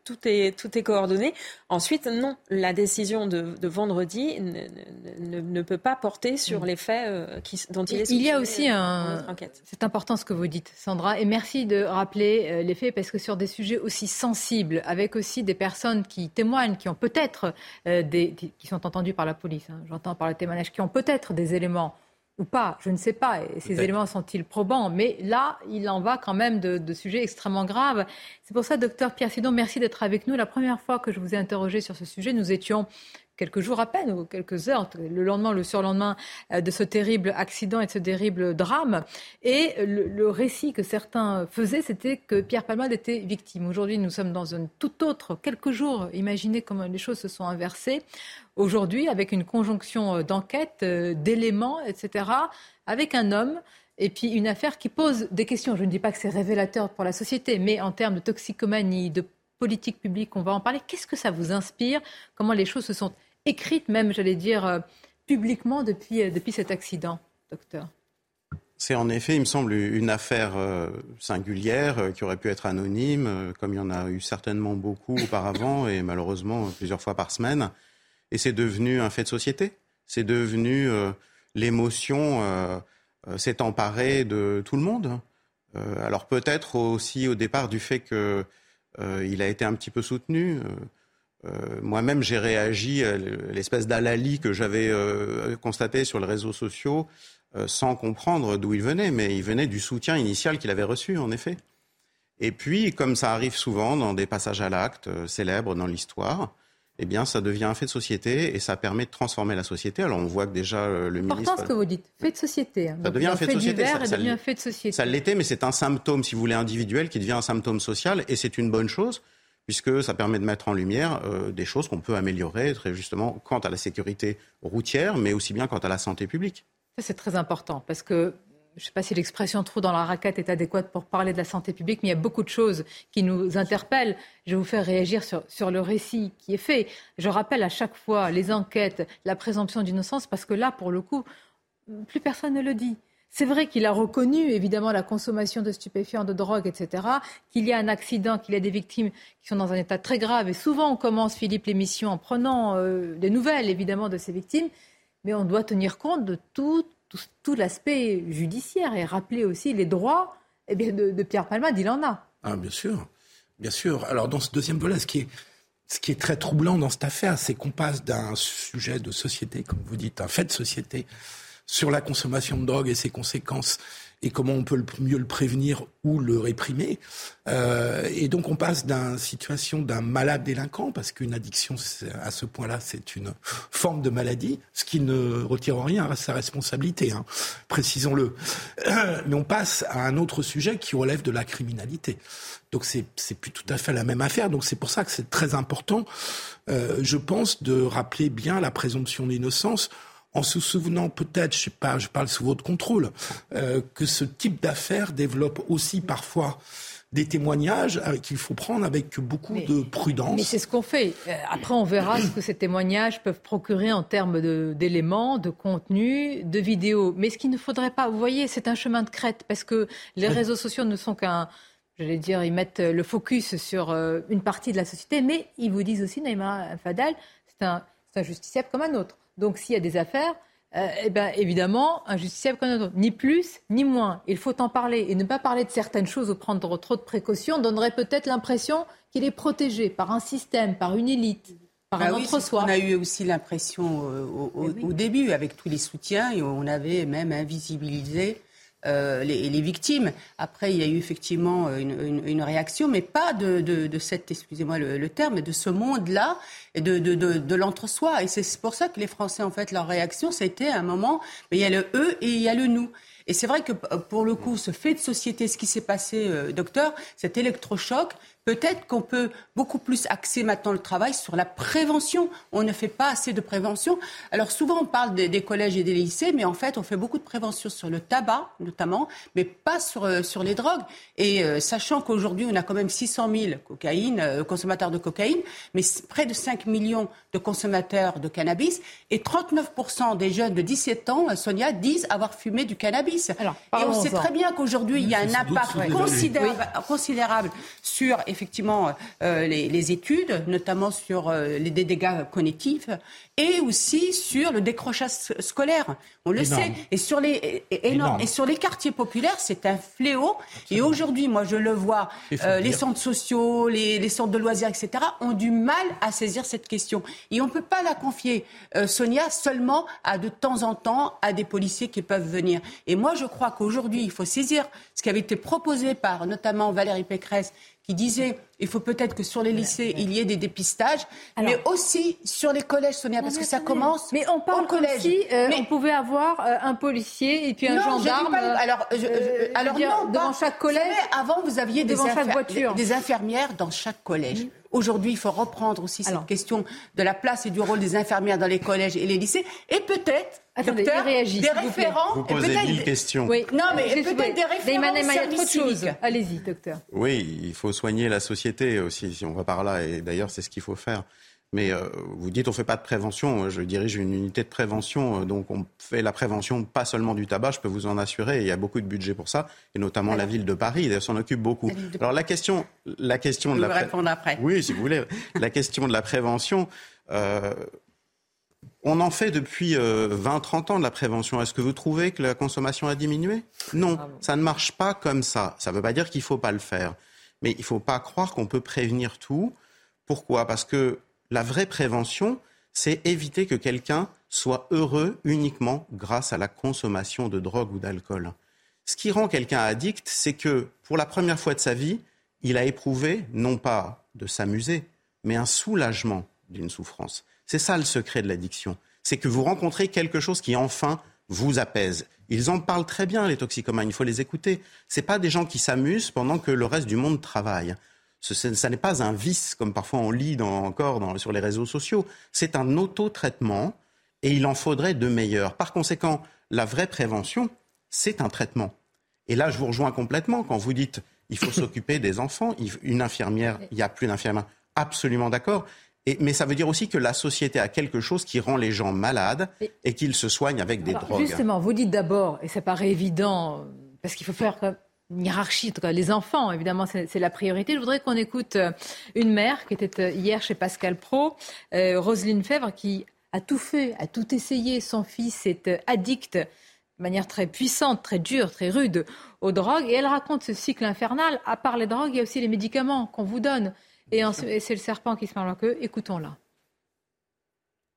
tout, est, tout est coordonné. Ensuite, non, la décision de, vendredi ne, peut pas porter sur mm. les faits qui, dont il est
Il y a aussi un. C'est important ce que vous dites, Sandra, et merci de rappeler les faits parce que sur des sujets aussi sensibles, avec aussi des personnes qui témoignent, qui ont peut-être euh, des, qui sont entendus par la police, hein, j'entends par le témoignage, qui ont peut-être des éléments ou pas, je ne sais pas, et ces éléments sont-ils probants? Mais là, il en va quand même de, de sujets extrêmement graves. C'est pour ça, docteur Pierre Sidon, merci d'être avec nous. La première fois que je vous ai interrogé sur ce sujet, nous étions quelques jours à peine, ou quelques heures, le lendemain, le surlendemain euh, de ce terrible accident et de ce terrible drame. Et le, récit que certains faisaient, c'était que Pierre Palmade était victime. Aujourd'hui, nous sommes dans un tout autre, quelques jours, imaginez comment les choses se sont inversées. Aujourd'hui, avec une conjonction euh, d'enquêtes, euh, d'éléments, etc., avec un homme et puis une affaire qui pose des questions. Je ne dis pas que c'est révélateur pour la société, mais en termes de toxicomanie, de politique publique, on va en parler. Qu'est-ce que ça vous inspire? Comment les choses se sont écrite même, j'allais dire, euh, publiquement depuis, euh, depuis cet accident, docteur
c'est en effet, il me semble, une affaire euh, singulière qui aurait pu être anonyme, comme il y en a eu certainement beaucoup auparavant et malheureusement plusieurs fois par semaine. Et c'est devenu un fait de société. C'est devenu l'émotion s'est emparée de tout le monde. alors peut-être aussi au départ du fait qu'il a été un petit peu soutenu. Euh, moi-même, j'ai réagi à l'espèce d'alali que j'avais euh, constaté sur les réseaux sociaux euh, sans comprendre d'où il venait, mais il venait du soutien initial qu'il avait reçu, en effet. Et puis, comme ça arrive souvent dans des passages à l'acte célèbres dans l'histoire, eh bien, ça devient un fait de société et ça permet de transformer la société. Alors, on voit que déjà le ministre.
Important ce que vous dites, fait de société.
Hein. Ça devient un fait, de société.
Ça, ça, devient un fait de société.
Ça l'était, mais c'est un symptôme, si vous voulez, individuel qui devient un symptôme social et c'est une bonne chose puisque ça permet de mettre en lumière euh, des choses qu'on peut améliorer très justement quant à la sécurité routière, mais aussi bien quant à la santé publique.
C'est très important, parce que je ne sais pas si l'expression trou dans la raquette est adéquate pour parler de la santé publique, mais il y a beaucoup de choses qui nous interpellent. Je vais vous faire réagir sur, sur le récit qui est fait. Je rappelle à chaque fois les enquêtes, la présomption d'innocence, parce que là, pour le coup, plus personne ne le dit. C'est vrai qu'il a reconnu évidemment la consommation de stupéfiants, de drogue, etc., qu'il y a un accident, qu'il y a des victimes qui sont dans un état très grave. Et souvent, on commence, Philippe, l'émission en prenant euh, des nouvelles, évidemment, de ces victimes. Mais on doit tenir compte de tout, l'aspect judiciaire et rappeler aussi les droits eh bien, de, Pierre Palmade. Il en a.
Ah, bien sûr. Bien sûr. Alors, dans ce deuxième volet, ce qui est très troublant dans cette affaire, c'est qu'on passe d'un sujet de société, comme vous dites, un fait de société, sur la consommation de drogue et ses conséquences et comment on peut le, mieux le prévenir ou le réprimer. Euh, et donc on passe d'une situation d'un malade délinquant, parce qu'une addiction à ce point-là c'est une forme de maladie, ce qui ne retire rien à sa responsabilité, hein, précisons-le. Mais on passe à un autre sujet qui relève de la criminalité. Donc c'est c'est plus tout à fait la même affaire. Donc c'est pour ça que c'est très important, euh, je pense, de rappeler bien la présomption d'innocence en se souvenant peut-être, je sais pas, je parle sous votre contrôle, euh, que ce type d'affaires développe aussi parfois des témoignages qu'il faut prendre avec beaucoup de prudence.
Mais c'est ce qu'on fait. Euh, après, on verra ce que ces témoignages peuvent procurer en termes d'éléments, de, contenu, de vidéos. Mais ce qu'il ne faudrait pas, vous voyez, c'est un chemin de crête parce que les réseaux sociaux ne sont qu'un, j'allais dire, ils mettent le focus sur euh, une partie de la société, mais ils vous disent aussi, Naïma Fadal, c'est un, un justiciable comme un autre. Donc s'il y a des affaires, euh, eh ben, évidemment, un justiciable comme un autre. Ni plus, ni moins. Il faut en parler. Et ne pas parler de certaines choses ou prendre trop de précautions donnerait peut-être l'impression qu'il est protégé par un système, par une élite. Par bah un entre-soi.
On a eu aussi l'impression euh, au, eh au, début, avec tous les soutiens, et on avait même invisibilisé euh, les, victimes. Après, il y a eu effectivement euh, une, réaction, mais pas de, de, cette, excusez-moi le, terme, de ce monde-là, et de, de, l'entre-soi. Et c'est pour ça que les Français, en fait, leur réaction, c'était à un moment, mais il y a le eux et il y a le nous. Et c'est vrai que pour le coup, ce fait de société, ce qui s'est passé, euh, docteur, cet électrochoc, peut-être qu'on peut beaucoup plus axer maintenant le travail sur la prévention. On ne fait pas assez de prévention. Alors souvent on parle des, collèges et des lycées, mais en fait on fait beaucoup de prévention sur le tabac notamment, mais pas sur, euh, sur les drogues. Et euh, sachant qu'aujourd'hui on a quand même 600 000 cocaïne, euh, consommateurs de cocaïne, mais près de 5 millions de consommateurs de cannabis, et 39% des jeunes de 17 ans, Sonia, disent avoir fumé du cannabis. et on sait très bien qu'aujourd'hui il y a un impact considérable, sur effectivement les, études, notamment sur les dégâts cognitifs et aussi sur le décrochage scolaire. On le sait. Et sur les Et sur les quartiers populaires, c'est un fléau. Et aujourd'hui, moi, je le vois, euh, les centres sociaux, les, centres de loisirs, etc., ont du mal à saisir cette question. Et on ne peut pas la confier, euh, Sonia, seulement à de temps en temps à des policiers qui peuvent venir. Et moi, je crois qu'aujourd'hui, il faut saisir ce qui avait été proposé par notamment Valérie Pécresse qui disait il faut peut-être que sur les lycées, il y ait des dépistages, mais aussi sur les collèges, Sonia, parce que ça commence
mais on parle collège. Aussi, euh, mais on pouvait avoir euh, un policier et puis un gendarme.
Pas, alors, euh, alors non,
devant chaque collège.
avant, vous aviez des, des, infirmières dans chaque collège. Aujourd'hui, il faut reprendre aussi cette question de la place et du rôle des infirmières dans les collèges et les lycées. Et peut-être, docteur, des référents.
Vous posez mille questions.
Oui. Non, mais peut-être des référents.
Allez-y, docteur.
Oui, il faut soigner la société aussi, si on va par là. Et d'ailleurs, c'est ce qu'il faut faire. Mais euh, vous dites on fait pas de prévention. Je dirige une unité de prévention, euh, donc on fait la prévention pas seulement du tabac, je peux vous en assurer. il y a beaucoup de budget pour ça, et notamment la ville de Paris s'en occupe beaucoup. Alors la question, la question de la
répondre après.
Oui, si vous voulez, la question de la prévention. Euh, on en fait depuis 20-30 ans de la prévention. Est-ce que vous trouvez que la consommation a diminué? Non, ah ça ne marche pas comme ça. Ça ne veut pas dire qu'il ne faut pas le faire. Mais il ne faut pas croire qu'on peut prévenir tout. Pourquoi? Parce que la vraie prévention, c'est éviter que quelqu'un soit heureux uniquement grâce à la consommation de drogue ou d'alcool. Ce qui rend quelqu'un addict, c'est que pour la première fois de sa vie, il a éprouvé non pas de s'amuser, mais un soulagement d'une souffrance. C'est ça le secret de l'addiction. C'est que vous rencontrez quelque chose qui enfin vous apaise. Ils en parlent très bien, les toxicomanes, il faut les écouter. Ce pas des gens qui s'amusent pendant que le reste du monde travaille. Ce, n'est pas un vice, comme parfois on lit encore sur les réseaux sociaux. C'est un auto-traitement et il en faudrait de meilleurs. Par conséquent, la vraie prévention, c'est un traitement. Et là, je vous rejoins complètement quand vous dites il faut s'occuper des enfants. Une infirmière, il n'y a plus d'infirmière. Absolument d'accord. Mais ça veut dire aussi que la société a quelque chose qui rend les gens malades et qu'ils se soignent avec des drogues.
Justement, vous dites d'abord, et ça paraît évident, parce qu'il faut faire une hiérarchie. les enfants, évidemment, c'est la priorité. Je voudrais qu'on écoute euh, une mère qui était euh, hier chez Pascal Pro, euh, Roselyne Fèvre, qui a tout fait, a tout essayé. Son fils est addict de manière très puissante, très dure, très rude aux drogues. Et elle raconte ce cycle infernal. À part les drogues, il y a aussi les médicaments qu'on vous donne. Et, et c'est le serpent qui se parle la queue. Écoutons-la.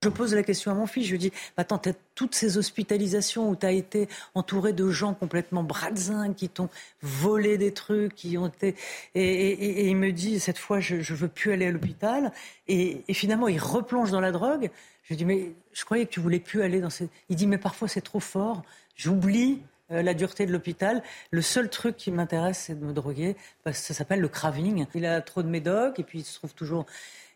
Je pose la question à mon fils, je lui dis, attends, tu as toutes ces hospitalisations où tu as été entouré de gens complètement bradzingues, qui t'ont volé des trucs, qui ont été... Et, il me dit, cette fois, je ne veux plus aller à l'hôpital. Et, finalement, il replonge dans la drogue. Je lui dis, mais je croyais que tu voulais plus aller dans ces... Il dit, mais parfois c'est trop fort, j'oublie euh, la dureté de l'hôpital. Le seul truc qui m'intéresse, c'est de me droguer, parce que ça s'appelle le craving. Il a trop de médocs, et puis il se trouve toujours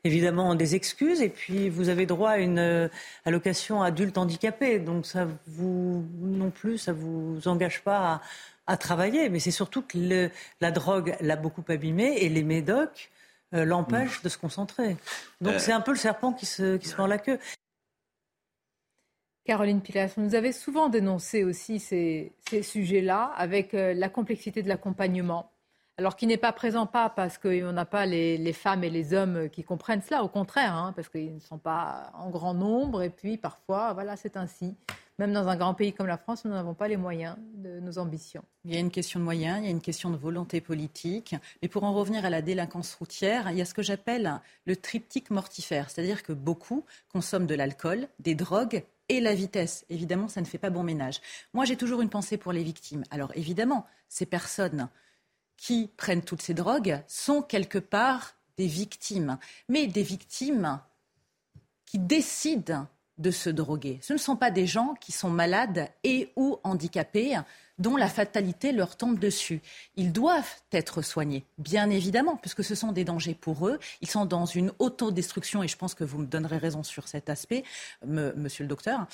évidemment des excuses. Et puis, vous avez droit à une euh, allocation adulte handicapé. Donc, ça vous, non plus, ça vous engage pas à, travailler. Mais c'est surtout que la drogue l'a beaucoup abîmé et les médocs euh, l'empêchent de se concentrer. Donc, euh. c'est un peu le serpent qui se, qui se mord la queue.
Caroline Pilas, vous nous avez souvent dénoncé aussi ces, ces sujets-là avec la complexité de l'accompagnement alors qui n'est pas présent pas parce qu'on n'a pas les, femmes et les hommes qui comprennent cela, au contraire, hein, parce qu'ils ne sont pas en grand nombre, et puis parfois, voilà, c'est ainsi. Même dans un grand pays comme la France, nous n'avons pas les moyens de nos ambitions.
Il y a une question de moyens, il y a une question de volonté politique. Mais pour en revenir à la délinquance routière, il y a ce que j'appelle le triptyque mortifère. C'est-à-dire que beaucoup consomment de l'alcool, des drogues et la vitesse. Évidemment, ça ne fait pas bon ménage. Moi, j'ai toujours une pensée pour les victimes. Alors, évidemment, ces personnes qui prennent toutes ces drogues sont quelque part des victimes, mais des victimes qui décident de se droguer. Ce ne sont pas des gens qui sont malades et ou handicapés dont la fatalité leur tombe dessus. Ils doivent être soignés, bien évidemment, puisque ce sont des dangers pour eux. Ils sont dans une autodestruction, et je pense que vous me donnerez raison sur cet aspect, monsieur le docteur.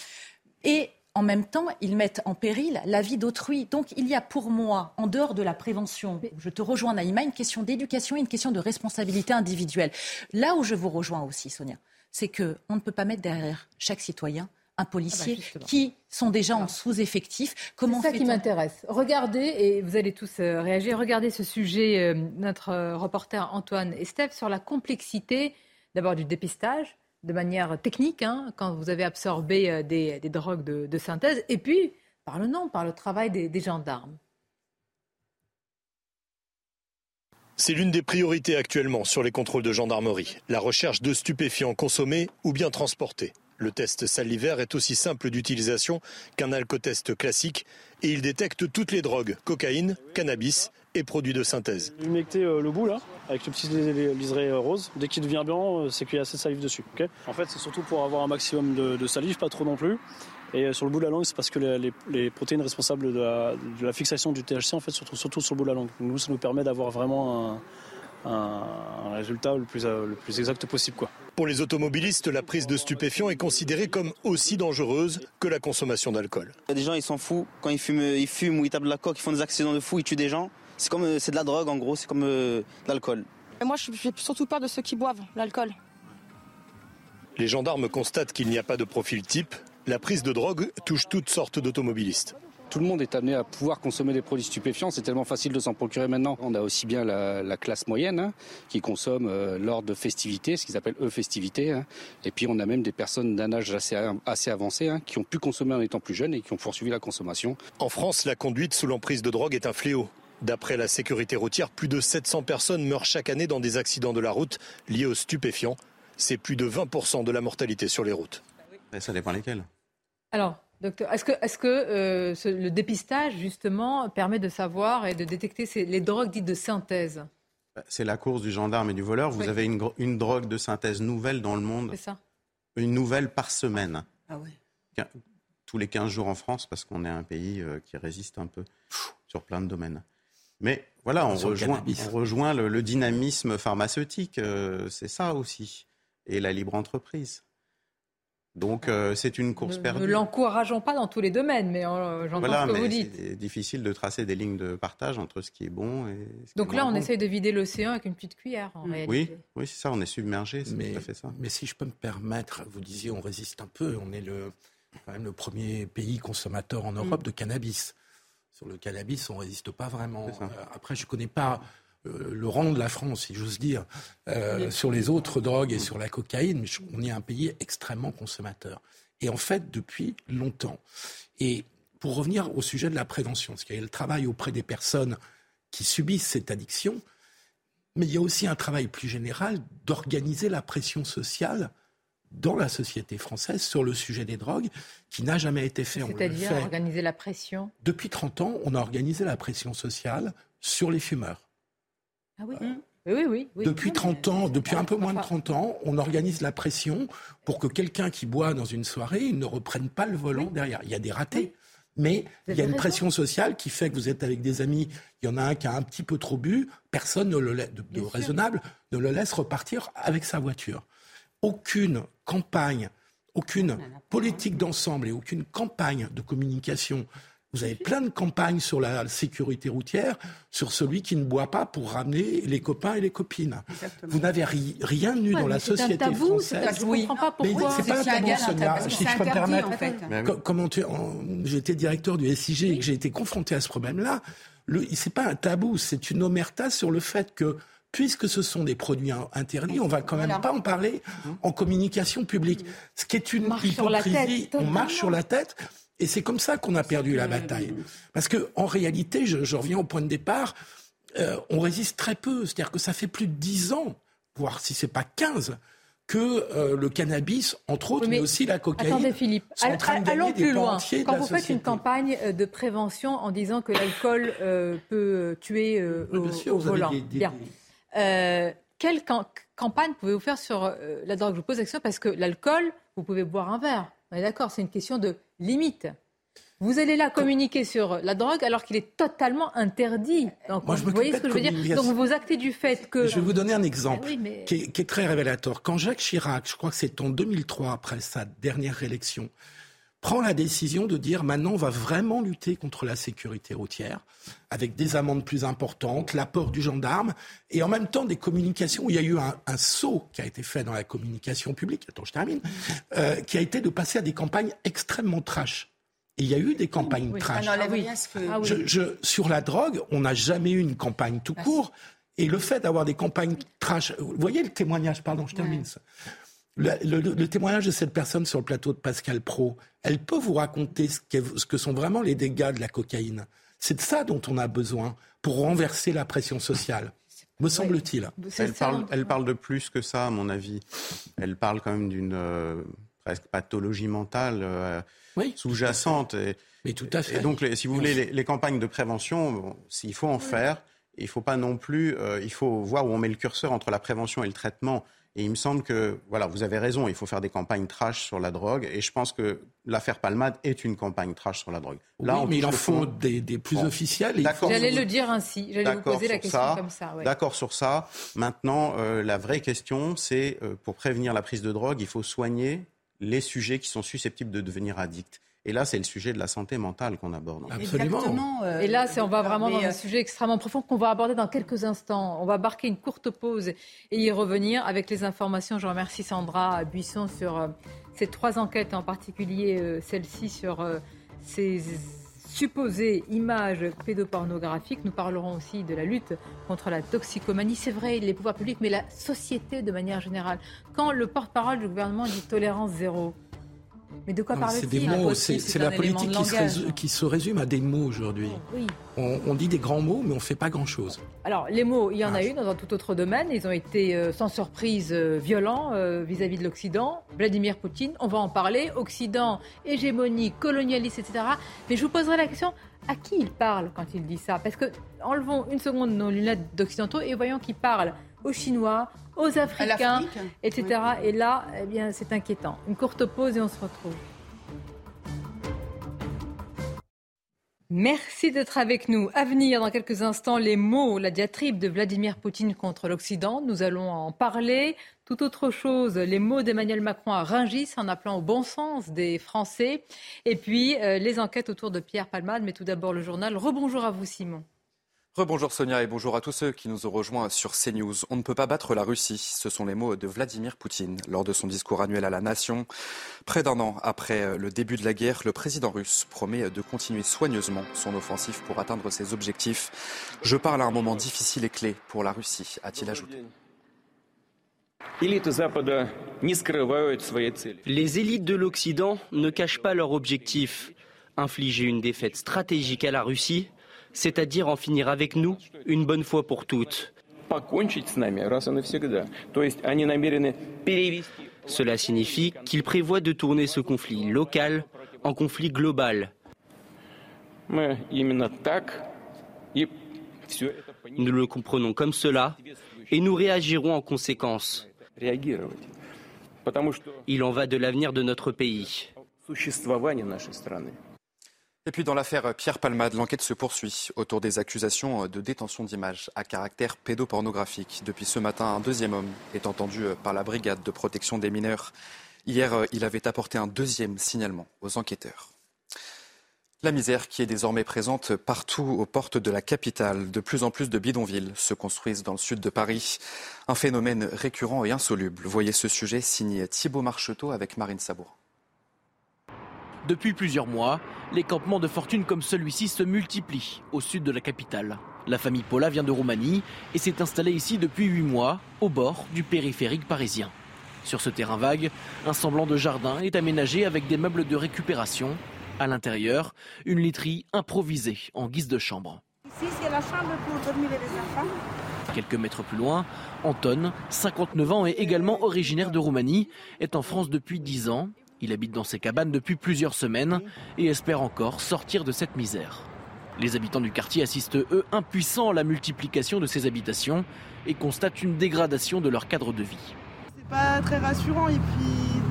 Et en même temps, ils mettent en péril la vie d'autrui. Donc il y a pour moi, en dehors de la prévention, je te rejoins Naïma, une question d'éducation et une question de responsabilité individuelle. Là où je vous rejoins aussi, Sonia, c'est qu'on ne peut pas mettre derrière chaque citoyen un policier ah bah, qui sont déjà en sous-effectif.
Comment C'est ça qui m'intéresse. Regardez, et vous allez tous euh, réagir, regardez ce sujet, euh, notre euh, reporter Antoine Estève, sur la complexité d'abord du dépistage, de manière technique, hein, quand vous avez absorbé des, drogues de, synthèse, et puis par le nom, par le travail des gendarmes.
C'est l'une des priorités actuellement sur les contrôles de gendarmerie, la recherche de stupéfiants consommés ou bien transportés. Le test salivaire est aussi simple d'utilisation qu'un alcotest classique et il détecte toutes les drogues, cocaïne, cannabis et produits de synthèse.
Humecter euh, le bout là, avec le petit liseré euh, rose. Dès qu'il devient blanc, euh, c'est qu'il y a assez de salive dessus. en fait, c'est surtout pour avoir un maximum de, salive, pas trop non plus. Et sur le bout de la langue, c'est parce que les, protéines responsables de la, fixation du THC, en fait, surtout, surtout sur le bout de la langue. nous, ça nous permet d'avoir vraiment un, un, résultat le plus, le plus exact possible. Quoi.
Pour les automobilistes, la prise de stupéfiants est considérée comme aussi dangereuse que la consommation d'alcool.
Il y a des gens, ils s'en foutent. Quand ils fument, ils fument ou ils tapent de la coque, ils font des accidents de fou, ils tuent des gens. C'est comme euh, c'est de la drogue en gros, c'est comme euh, de l'alcool.
Moi, je fais surtout peur de ceux qui boivent l'alcool.
Les gendarmes constatent qu'il n'y a pas de profil type. La prise de drogue touche toutes sortes d'automobilistes
tout le monde est amené à pouvoir consommer des produits stupéfiants. C'est tellement facile de s'en procurer maintenant. On a aussi bien la, classe moyenne hein, qui consomme euh, lors de festivités, ce qu'ils appellent eux festivités. Hein. Et puis on a même des personnes d'un âge assez, avancé hein, qui ont pu consommer en étant plus jeunes et qui ont poursuivi la consommation.
En France, la conduite sous l'emprise de drogue est un fléau. D'après la sécurité routière, plus de 700 personnes meurent chaque année dans des accidents de la route liés aux stupéfiants. C'est plus de 20% de la mortalité sur les routes.
Ça dépend lesquels.
Alors, Docteur, est-ce que, est -ce que euh, le dépistage, justement, permet de savoir et de détecter les drogues dites de synthèse?
C'est la course du gendarme et du voleur. Vous avez une, drogue de synthèse nouvelle dans le monde.
C'est ça.
Une nouvelle par semaine.
Ah oui.
Tous les 15 jours en France, parce qu'on est un pays euh, qui résiste un peu sur plein de domaines. Mais voilà, on rejoint, on rejoint le, dynamisme pharmaceutique. Euh, c'est ça aussi. Et la libre entreprise. Donc euh, c'est une course perdue.
Ne l'encourageons pas dans tous les domaines, mais euh, j'entends ce que vous dites.
C'est difficile de tracer des lignes de partage entre ce qui est bon et ce
Donc
qui
là,
on
essaye de vider l'océan avec une petite cuillère, en réalité.
Oui, oui c'est ça, on est submergé, c'est
mais,
tout à fait ça.
Mais si je peux me permettre, vous disiez on résiste un peu, on est le, quand même le premier pays consommateur en Europe mm. de cannabis. Sur le cannabis, on ne résiste pas vraiment. Euh, après, je ne connais pas le rang de la France, si j'ose dire, euh, sur les autres drogues et sur la cocaïne, on est un pays extrêmement consommateur. Et en fait, depuis longtemps. Et pour revenir au sujet de la prévention, parce qu'il y a le travail auprès des personnes qui subissent cette addiction, mais il y a aussi un travail plus général d'organiser la pression sociale dans la société française sur le sujet des drogues qui n'a jamais été fait.
C'est-à-dire organiser la pression?
Depuis 30 ans, on a organisé la pression sociale sur les fumeurs.
Ah oui. Oui, oui,
Depuis 30 ans, depuis un peu moins de 30 ans, on organise la pression pour que quelqu'un qui boit dans une soirée ne reprenne pas le volant derrière. Il y a des ratés, mais il y a une pression sociale qui fait que vous êtes avec des amis, il y en a un qui a un petit peu trop bu, personne ne le de, raisonnable ne le laisse repartir avec sa voiture. Aucune campagne, aucune politique d'ensemble et aucune campagne de communication vous avez plein de campagnes sur la sécurité routière, sur celui qui ne boit pas pour ramener les copains et les copines. Vous n'avez rien eu dans la société tabou, française.
Je ne comprends pas pourquoi.
C'est pas un tabou, Sonia. Si je peux me permettre, comment j'étais directeur du SIG et que j'ai été confronté à ce problème-là, ce n'est pas un tabou, c'est une omerta sur le fait que puisque ce sont des produits interdits, on va quand même pas en parler en communication publique. Ce qui est une hypocrisie, on marche sur la tête. Et c'est comme ça qu'on a perdu la bataille. Parce qu'en réalité, je, reviens au point de départ, euh, on résiste très peu. C'est-à-dire que ça fait plus de 10 ans, voire si c'est pas 15, que euh, le cannabis, entre autres, mais, aussi la cocaïne.
Attendez, Philippe, allons plus loin. Quand vous faites une campagne euh, de prévention en disant que l'alcool peut tuer au, volant, quelle campagne pouvez-vous faire sur la drogue? Je vous pose la question parce que l'alcool, vous pouvez boire un verre. On est d'accord, c'est une question de limite. Vous allez là communiquer sur la drogue alors qu'il est totalement interdit. Donc, vous voyez ce que je veux dire Donc vous actez du fait que...
Je vais vous donner un exemple eh qui, est, très révélateur. Quand Jacques Chirac, je crois que c'est en 2003, après sa dernière réélection, prend la décision de dire maintenant on va vraiment lutter contre la sécurité routière avec des amendes plus importantes, l'apport du gendarme et en même temps des communications. Où il y a eu un, saut qui a été fait dans la communication publique, attends je termine, euh, qui a été de passer à des campagnes extrêmement trash. Il y a eu des campagnes trash. Ah ah sur la drogue, on n'a jamais eu une campagne tout court. Et le fait d'avoir des campagnes trash, vous voyez le témoignage, pardon, je termine ça. Le, témoignage de cette personne sur le plateau de Pascal Pro, elle peut vous raconter ce, ce que sont vraiment les dégâts de la cocaïne. C'est de ça dont on a besoin pour renverser la pression sociale me semble-t-il.
Elle parle, elle parle de plus que ça, à mon avis. Elle parle quand même d'une euh, presque pathologie mentale. Euh, sous-jacente.
Mais tout à fait.
Et donc, si vous voulez, les, campagnes de prévention, s'il faut en faire, il ne faut pas non plus, euh, il faut voir où on met le curseur entre la prévention et le traitement. Et il me semble que, voilà, vous avez raison, il faut faire des campagnes trash sur la drogue. Et je pense que l'affaire Palmade est une campagne trash sur la drogue.
Là, mais il en faut des, plus officielles.
J'allais le dire ainsi. J'allais vous poser la question comme ça.
D'accord sur ça. Maintenant, euh, la vraie question, c'est euh, pour prévenir la prise de drogue, il faut soigner les sujets qui sont susceptibles de devenir addicts. Et là, c'est le sujet de la santé mentale qu'on aborde.
Absolument.
Euh, et là, on va vraiment dans un euh, sujet extrêmement profond qu'on va aborder dans quelques instants. On va marquer une courte pause et y revenir avec les informations. Je remercie Sandra Buisson sur euh, ces trois enquêtes, en particulier celle-ci sur ces supposées images pédopornographiques. Nous parlerons aussi de la lutte contre la toxicomanie. C'est vrai, les pouvoirs publics, mais la société de manière générale. Quand le porte-parole du gouvernement dit tolérance zéro, mais de quoi parle-t-il
C'est des mots, c'est la politique qui se, résume, à des mots aujourd'hui. On, dit des grands mots, mais on ne fait pas grand-chose.
Alors, les mots, il y en a ah. eu dans un tout autre domaine. Ils ont été, euh, sans surprise, euh, violents euh, vis-à-vis de l'Occident. Vladimir Poutine, on va en parler. Occident, hégémonie, colonialiste, etc. Mais je vous poserai la question, à qui il parle quand il dit ça? Parce que, enlevons une seconde nos lunettes d'occidentaux et voyons qu'il parle aux Chinois, aux Africains, etc. Et là, eh bien, c'est inquiétant. Une courte pause et on se retrouve. Merci d'être avec nous. À venir dans quelques instants, les mots, la diatribe de Vladimir Poutine contre l'Occident. Nous allons en parler. Tout autre chose, les mots d'Emmanuel Macron à Rungis en appelant au bon sens des Français. Et puis euh, les enquêtes autour de Pierre Palmade. Mais tout d'abord le journal. Rebonjour à vous, Simon.
Rebonjour Sonia et bonjour à tous ceux qui nous ont rejoints sur CNews. On ne peut pas battre la Russie. Ce sont les mots de Vladimir Poutine lors de son discours annuel à la nation. Près d'un an après le début de la guerre, le président russe promet de continuer soigneusement son offensive pour atteindre ses objectifs. Je parle à un moment difficile et clé pour la Russie, a-t-il ajouté.
Les élites de l'Occident ne cachent pas leur objectif. Infliger une défaite stratégique à la Russie c'est-à-dire en finir avec nous une bonne fois pour toutes. Cela signifie qu'ils prévoient de tourner ce conflit local en conflit global. Nous le comprenons comme cela et nous réagirons en conséquence. Il en va de l'avenir de notre pays.
Et puis dans l'affaire Pierre Palmade, l'enquête se poursuit autour des accusations de détention d'images à caractère pédopornographique. Depuis ce matin, un deuxième homme est entendu par la brigade de protection des mineurs. Hier, il avait apporté un deuxième signalement aux enquêteurs. La misère qui est désormais présente partout aux portes de la capitale. De plus en plus de bidonvilles se construisent dans le sud de Paris. Un phénomène récurrent et insoluble. Voyez ce sujet signé Thibault Marcheteau avec Marine Sabour.
Depuis plusieurs mois, les campements de fortune comme celui-ci se multiplient au sud de la capitale. La famille Paula vient de Roumanie et s'est installée ici depuis huit mois, au bord du périphérique parisien. Sur ce terrain vague, un semblant de jardin est aménagé avec des meubles de récupération. À l'intérieur, une literie improvisée en guise de chambre.
Ici, c'est la chambre pour dormir les enfants.
Quelques mètres plus loin, Anton, 59 ans et également originaire de Roumanie, est en France depuis 10 ans. Il habite dans ses cabanes depuis plusieurs semaines et espère encore sortir de cette misère. Les habitants du quartier assistent, eux, impuissants à la multiplication de ces habitations et constatent une dégradation de leur cadre de vie.
C'est pas très rassurant et puis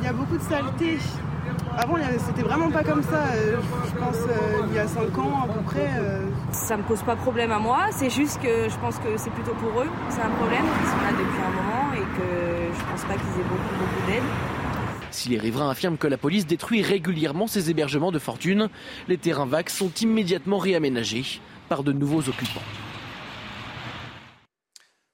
il y a beaucoup de saleté. Avant, c'était vraiment pas comme ça. Euh, je pense euh, il y a 5 ans à peu près. Euh.
Ça me pose pas problème à moi. C'est juste que je pense que c'est plutôt pour eux. C'est un problème. Ils sont là depuis un moment et que je pense pas qu'ils aient beaucoup, beaucoup d'aide.
Si les riverains affirment que la police détruit régulièrement ces hébergements de fortune, les terrains vagues sont immédiatement réaménagés par de nouveaux occupants.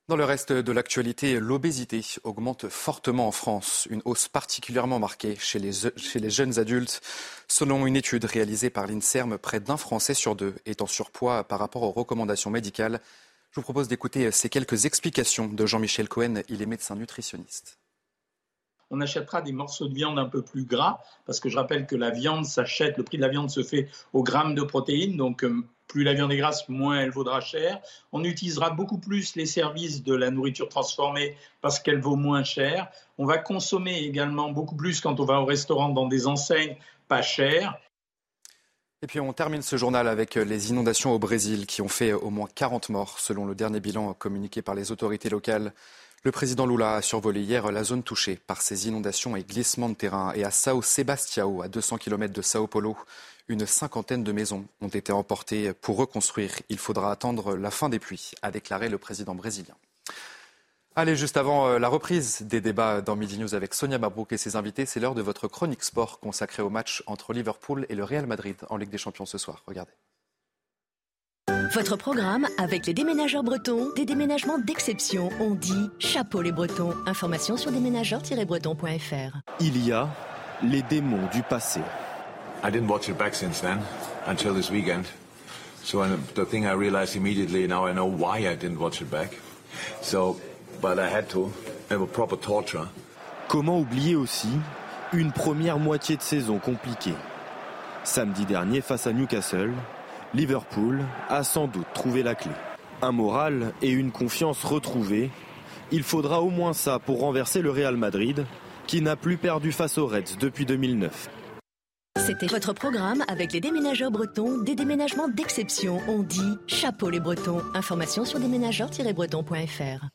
Dans le reste de l'actualité, l'obésité augmente fortement en France, une hausse particulièrement marquée chez les, jeunes adultes. Selon une étude réalisée par l'INSERM, près d'un Français sur deux est en surpoids par rapport aux recommandations médicales. Je vous propose d'écouter ces quelques explications de Jean-Michel Cohen, il est médecin nutritionniste
on achètera des morceaux de viande un peu plus gras, parce que je rappelle que la viande s'achète, le prix de la viande se fait au gramme de protéines, donc euh, plus la viande est grasse, moins elle vaudra cher. On utilisera beaucoup plus les services de la nourriture transformée parce qu'elle vaut moins cher. On va consommer également beaucoup plus quand on va au restaurant dans des enseignes pas chères.
Et puis on termine ce journal avec les inondations au Brésil qui ont fait au moins 40 morts selon le dernier bilan communiqué par les autorités locales. Le président Lula a survolé hier la zone touchée par ces inondations et glissements de terrain et à Sao Sebastião, à 200 km de Sao Paulo, une cinquantaine de maisons ont été emportées. Pour reconstruire, il faudra attendre la fin des pluies, a déclaré le président brésilien. Allez, juste avant euh, la reprise des débats dans Midi News avec Sonia Mabrouk et ses invités, c'est l'heure de votre chronique sport consacrée au match entre Liverpool et le Real Madrid en Ligue des Champions ce soir. Regardez.
Votre programme avec les déménageurs bretons, des déménagements d'exception. On dit chapeau les bretons. Information sur déménageurs-bretons.fr.
Il y a les démons du passé.
I didn't watch it back since then, until this weekend. So the thing I realized immediately, now I know why I didn't watch it back. So, but I had to. It was proper torture.
Comment oublier aussi une première moitié de saison compliquée? Samedi dernier, face à Newcastle, Liverpool a sans doute trouvé la clé. Un moral et une confiance retrouvés. Il faudra au moins ça pour renverser le Real Madrid, qui n'a plus perdu face aux Reds depuis 2009.
C'était votre programme avec les déménageurs bretons, des déménagements d'exception. On dit chapeau les bretons. Information sur déménageurs-bretons.fr.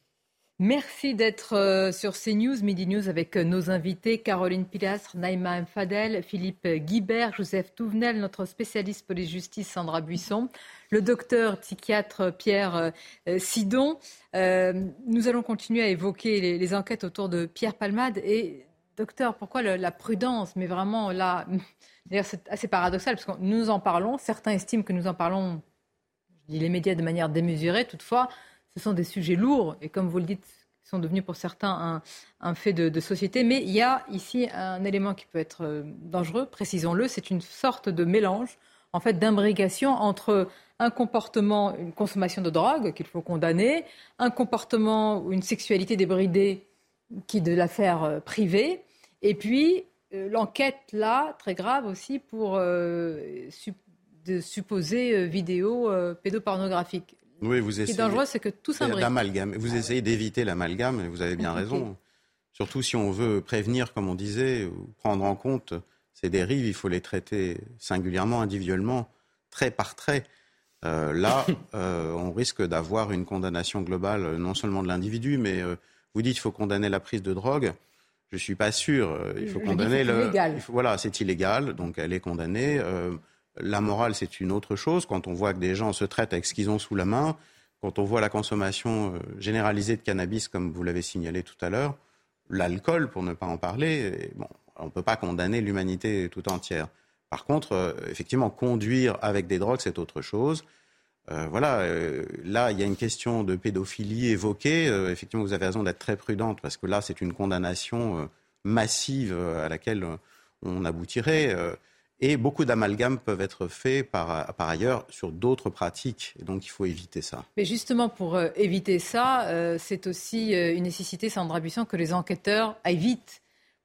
Merci d'être euh, sur CNews, Midi News, avec euh, nos invités Caroline Pilastre, Naïma Mfadel, Philippe Guibert, Joseph Touvenel, notre spécialiste police-justice Sandra Buisson, le docteur psychiatre Pierre euh, Sidon. nous allons continuer à évoquer les, les, enquêtes autour de Pierre Palmade. Et, docteur, pourquoi la prudence? Mais vraiment, là, D'ailleurs, c'est assez paradoxal parce que nous en parlons. Certains estiment que nous en parlons, je dis les médias de manière démesurée. Toutefois, ce sont des sujets lourds et comme vous le dites, qui sont devenus pour certains un, fait de, société. Mais il y a ici un élément qui peut être euh, dangereux, précisons-le. C'est une sorte de mélange, en fait, d'imbrication entre un comportement, une consommation de drogue qu'il faut condamner, un comportement ou une sexualité débridée qui est de l'affaire euh, privée, et puis l'enquête là, très grave aussi, pour euh, de supposées euh, vidéos pédopornographiques.
Oui, vous essayez.
Ce qui est dangereux, c'est que tout s'imbrique.
Vous essayez d'éviter l'amalgame, et vous avez bien raison. Surtout si on veut prévenir, comme on disait, ou prendre en compte ces dérives, il faut les traiter singulièrement, individuellement, trait par trait. là, on risque d'avoir une condamnation globale, non seulement de l'individu, mais vous dites qu'il faut condamner la prise de drogue. Je suis pas sûr. Euh, il faut condamner le.
Illégal.
voilà, c'est illégal, donc elle est condamnée. Euh, la morale, c'est une autre chose. Quand on voit que des gens se traitent avec ce qu'ils ont sous la main, quand on voit la consommation euh, généralisée de cannabis, comme vous l'avez signalé tout à l'heure, l'alcool, pour ne pas en parler, bon, on ne peut pas condamner l'humanité tout entière. Par contre, effectivement, conduire avec des drogues, c'est autre chose. Voilà, là, il y a une question de pédophilie évoquée. effectivement, vous avez raison d'être très prudente parce que là, c'est une condamnation massive à laquelle on aboutirait. Et beaucoup d'amalgames peuvent être faits par, par ailleurs sur d'autres pratiques. Et donc, il faut éviter ça.
Mais justement, pour éviter ça, c'est aussi une nécessité, Sandra Buisson, que les enquêteurs aillent vite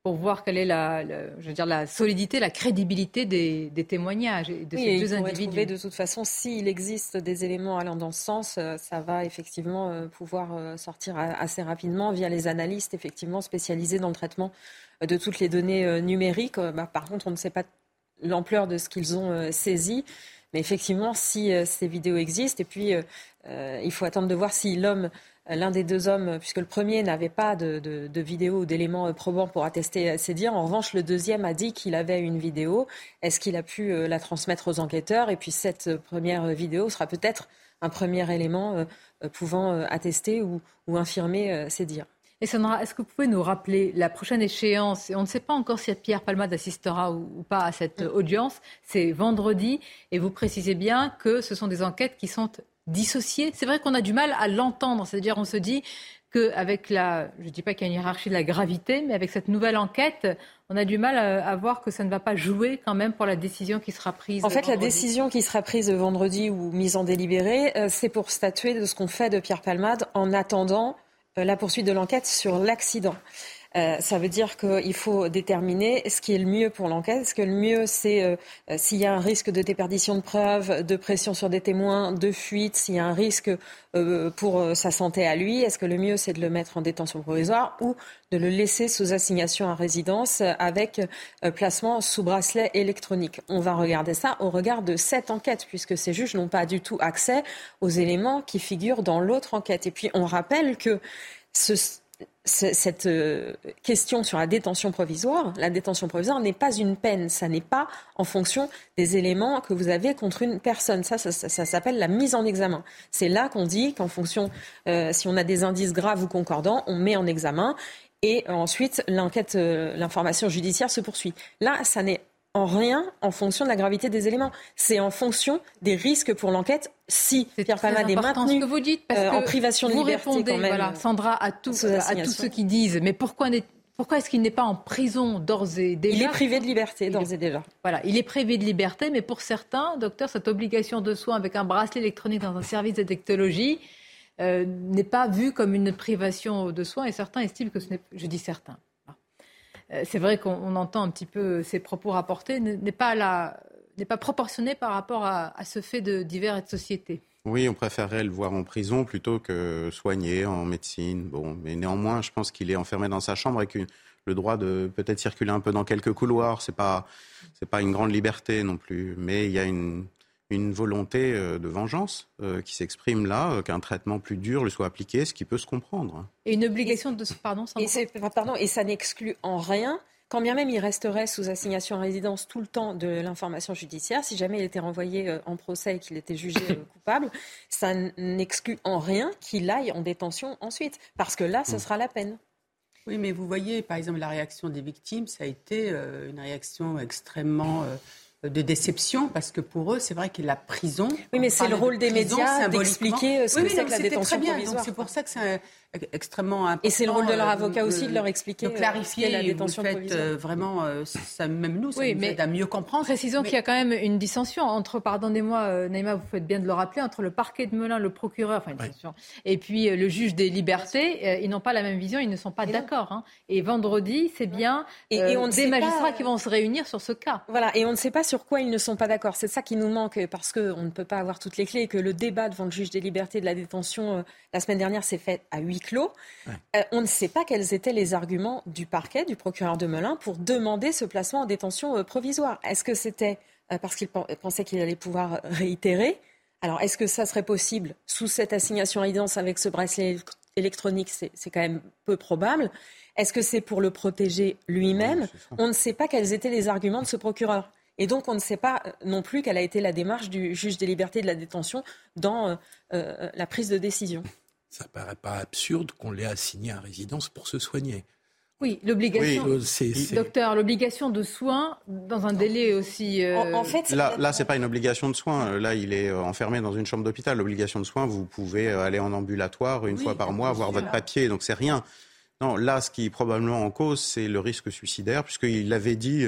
pour voir quelle est la, je veux dire, la solidité, la crédibilité des, témoignages de ces deux individus.
de toute façon, s'il existe des éléments allant dans ce sens, euh, ça va effectivement euh, pouvoir euh, sortir assez rapidement via les analystes effectivement spécialisés dans le traitement de toutes les données numériques. Bah, par contre, on ne sait pas l'ampleur de ce qu'ils ont saisi. Mais effectivement, si ces vidéos existent, et puis il faut attendre de voir si l'homme l'un des deux hommes, puisque le premier n'avait pas de, vidéo ou d'éléments probants pour attester ses dires. En revanche, le deuxième a dit qu'il avait une vidéo. Est-ce qu'il a pu euh, la transmettre aux enquêteurs? Et puis cette première vidéo sera peut-être un premier élément euh, euh, pouvant attester ou, infirmer ses dires.
Et Sandra, est-ce que vous pouvez nous rappeler la prochaine échéance? On ne sait pas encore si Pierre Palmade assistera ou, pas à cette audience. C'est vendredi. Et vous précisez bien que ce sont des enquêtes qui sont dissocié. C'est vrai qu'on a du mal à l'entendre, c'est-à-dire on se dit qu'avec la, je ne dis pas qu'il y a une hiérarchie de la gravité, mais avec cette nouvelle enquête, on a du mal à, voir que ça ne va pas jouer quand même pour la décision qui sera prise.
En fait, la décision qui sera prise vendredi ou mise en délibéré, euh, c'est pour statuer de ce qu'on fait de Pierre Palmade en attendant euh, la poursuite de l'enquête sur l'accident. Euh, ça veut dire qu'il faut déterminer ce qui est le mieux pour l'enquête. Est-ce que le mieux, c'est euh, s'il y a un risque de déperdition de preuves, de pression sur des témoins, de fuite, s'il y a un risque euh, pour sa santé à lui, est-ce que le mieux, c'est de le mettre en détention provisoire ou de le laisser sous assignation à résidence avec placement sous bracelet électronique? On va regarder ça au regard de cette enquête, puisque ces juges n'ont pas du tout accès aux éléments qui figurent dans l'autre enquête. Et puis, on rappelle que ce cette euh, question sur la détention provisoire, la détention provisoire n'est pas une peine, ça n'est pas en fonction des éléments que vous avez contre une personne. Ça, ça, s'appelle la mise en examen. C'est là qu'on dit qu'en fonction, euh, si on a des indices graves ou concordants, on met en examen et ensuite l'enquête, euh, l'information judiciaire se poursuit. Là, ça n'est en rien en fonction de la gravité des éléments. C'est en fonction des risques pour l'enquête si Pierre Palmade est maintenu
que vous dites, parce
euh, en privation de
vous
liberté.
Répondez, Voilà, Sandra, à, tous ceux qui disent mais pourquoi pourquoi est-ce qu'il n'est pas en prison d'ores et déjà
Il est privé de liberté d'ores et déjà.
Voilà, il est privé de liberté, mais pour certains, docteur, cette obligation de soins avec un bracelet électronique dans un service de technologie euh, n'est pas vue comme une privation de soins, et certains estiment que ce n'est, je dis certains, euh, c'est vrai qu'on entend un petit peu ces propos rapportés, n'est pas, n'est pas proportionné par rapport à, ce fait de divers et de société.
Oui, on préférerait le voir en prison plutôt que soigné en médecine. Bon, mais néanmoins, je pense qu'il est enfermé dans sa chambre avec le droit de peut-être circuler un peu dans quelques couloirs. C'est pas, pas une grande liberté non plus, mais il y a une, une volonté euh, de vengeance euh, qui s'exprime là, euh, qu'un traitement plus dur lui soit appliqué, ce qui peut se comprendre.
Et une obligation de... Pardon,
et, pardon, et ça n'exclut en rien quand bien même il resterait sous assignation à résidence tout le temps de l'information judiciaire, si jamais il était renvoyé en procès et qu'il était jugé coupable, ça n'exclut en rien qu'il aille en détention ensuite, parce que là, ce mm. sera la peine.
Oui, mais vous voyez, par exemple, la réaction des victimes, ça a été une réaction extrêmement de déception parce que pour eux, c'est vrai que la prison.
Oui, mais c'est le rôle des médias d'expliquer ce que c'est que la détention très bien.
C'est pour ça que c'est extrêmement important.
Et c'est le rôle de leur avocat aussi de leur expliquer.
De clarifier la détention vous faites, euh, vraiment, euh, ça, même nous, ça nous aide à mieux comprendre.
Précisons qu'il y a quand même une dissension entre, pardonnez-moi, euh, Naïma, vous faites bien de le rappeler, entre le parquet de Melun, le procureur, enfin une dissension, et puis le juge des libertés. ils n'ont pas la même vision, ils ne sont pas d'accord. Hein. Et vendredi, c'est bien et, on des magistrats qui vont se réunir sur ce cas.
Voilà, et on ne sait pas sur quoi ils ne sont pas d'accord. C'est ça qui nous manque parce qu'on ne peut pas avoir toutes les clés et que le débat devant le juge des libertés de la détention la semaine dernière s'est fait à huis clos. Euh, on ne sait pas quels étaient les arguments du parquet, du procureur de Melun, pour demander ce placement en détention euh, provisoire. Est-ce que c'était euh, parce qu'il pensait qu'il allait pouvoir réitérer? Alors, est-ce que ça serait possible sous cette assignation à résidence avec ce bracelet électronique? C'est quand même peu probable. Est-ce que c'est pour le protéger lui-même? On ne sait pas quels étaient les arguments de ce procureur. Et donc, on ne sait pas non plus quelle a été la démarche du juge des libertés de la détention dans la prise de décision.
Ça paraît pas absurde qu'on l'ait assigné à résidence pour se soigner.
Oui, l'obligation, docteur, l'obligation de soins dans un délai aussi.
Euh, en, fait, là, là, c'est pas une obligation de soins. Là, il est euh, enfermé dans une chambre d'hôpital. L'obligation de soins, vous pouvez euh, aller en ambulatoire une fois par mois, voir votre papier. Donc c'est rien. Non, là, ce qui est probablement en cause, c'est le risque suicidaire, puisqu'il l'avait dit.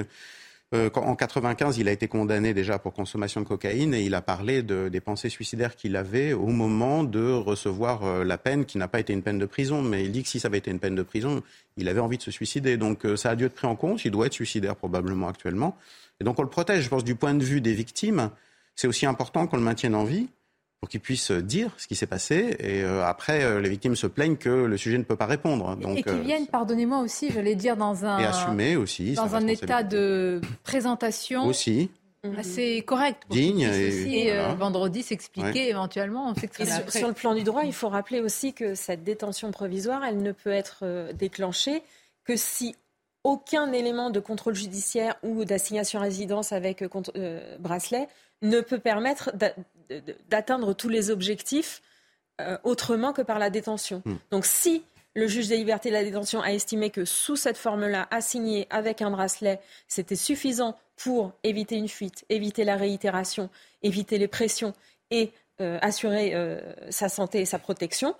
Euh, en 95, il a été condamné déjà pour consommation de cocaïne et il a parlé de, des pensées suicidaires qu'il avait au moment de recevoir euh, la peine, qui n'a pas été une peine de prison. Mais il dit que si ça avait été une peine de prison, il avait envie de se suicider. Donc euh, ça a dû être pris en compte. Il doit être suicidaire probablement actuellement. Et donc on le protège. Je pense du point de vue des victimes, c'est aussi important qu'on le maintienne en vie pour qu'ils puissent dire ce qui s'est passé. Et après, les victimes se plaignent que le sujet ne peut pas répondre.
Donc, et qu'ils viennent, pardonnez-moi aussi, j'allais dire, dans un,
et assumer aussi,
dans un état de présentation
aussi.
assez correct.
Digne.
Et, vendredi, s'expliquer éventuellement.
Sur, sur, le plan du droit, il faut rappeler aussi que cette détention provisoire, elle ne peut être déclenchée que si aucun élément de contrôle judiciaire ou d'assignation à résidence avec euh, euh, bracelet ne peut permettre d'atteindre tous les objectifs euh, autrement que par la détention. Hmm. Donc si le juge des libertés de la détention a estimé que sous cette forme-là, assigné avec un bracelet, c'était suffisant pour éviter une fuite, éviter la réitération, éviter les pressions et assurer sa santé et sa protection,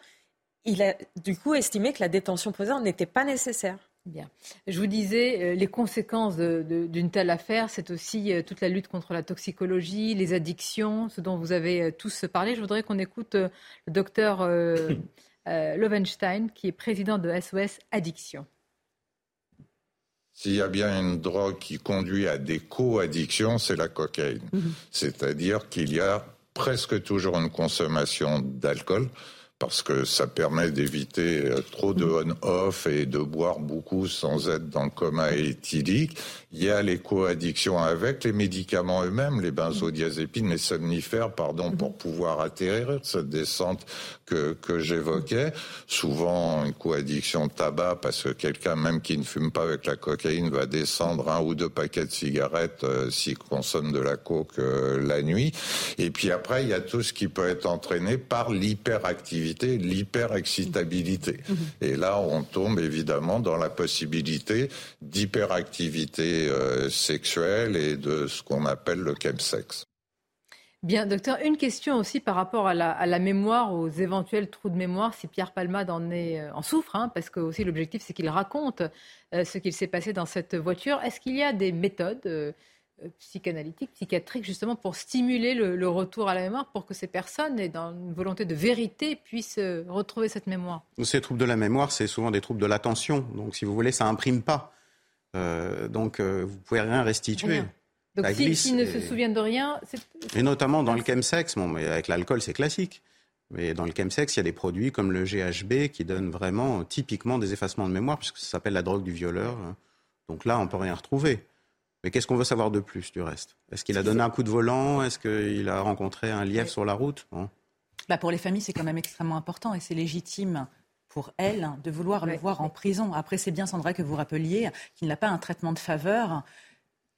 il a du coup estimé que la détention provisoire n'était pas nécessaire.
Bien. Je vous disais, euh, les conséquences d'une telle affaire, c'est aussi euh, toute la lutte contre la toxicologie, les addictions, ce dont vous avez euh, tous parlé. Je voudrais qu'on écoute le docteur Lovenstein, qui est président de SOS Addiction.
S'il y a bien une drogue qui conduit à des co-addictions, c'est la cocaïne. Mhm. C'est-à-dire qu'il y a presque toujours une consommation d'alcool parce que ça permet d'éviter euh, trop de on-off et de boire beaucoup sans être dans le coma éthylique. Il y a les co-addictions avec les médicaments eux-mêmes, les benzodiazépines, les somnifères, pardon, pour pouvoir atterrir cette descente que, que j'évoquais. Souvent une co-addiction tabac parce que quelqu'un même qui ne fume pas avec la cocaïne va descendre un ou deux paquets de cigarettes euh, s'il consomme de la coke euh, la nuit. Et puis après, il y a tout ce qui peut être entraîné par l'hyperactivité l'hyperexcitabilité. Mhm. Et là, on tombe évidemment dans la possibilité d'hyperactivité euh, sexuelle et de ce qu'on appelle le chemsex.
Bien, docteur, une question aussi par rapport à la, mémoire, aux éventuels trous de mémoire, si Pierre Palmade en, est, euh, en souffre, hein, parce que aussi l'objectif c'est qu'il raconte euh, ce qu'il s'est passé dans cette voiture. Est-ce qu'il y a des méthodes euh, psychanalytique, psychiatrique, justement pour stimuler le, retour à la mémoire, pour que ces personnes, et dans une volonté de vérité, puissent euh, retrouver cette mémoire?
Ces troubles de la mémoire, c'est souvent des troubles de l'attention. Donc, si vous voulez, ça imprime pas. Euh, donc, vous pouvez rien restituer.
Donc, s'ils ne se souviennent de rien, c'est...
Et notamment dans le chemsex, bon, mais avec l'alcool, c'est classique. Mais dans le chemsex, il y a des produits comme le GHB qui donnent vraiment typiquement des effacements de mémoire, puisque ça s'appelle la drogue du violeur. Donc là, on peut rien retrouver. Mais qu'est-ce qu'on veut savoir de plus du reste? Est-ce qu'il a donné un coup de volant? Est-ce qu'il a rencontré un lièvre sur la route?
Bah Pour les familles, c'est quand même extrêmement important et c'est légitime pour elle de vouloir le voir en prison. Après, c'est bien, Sandra, que vous rappeliez qu'il n'a pas un traitement de faveur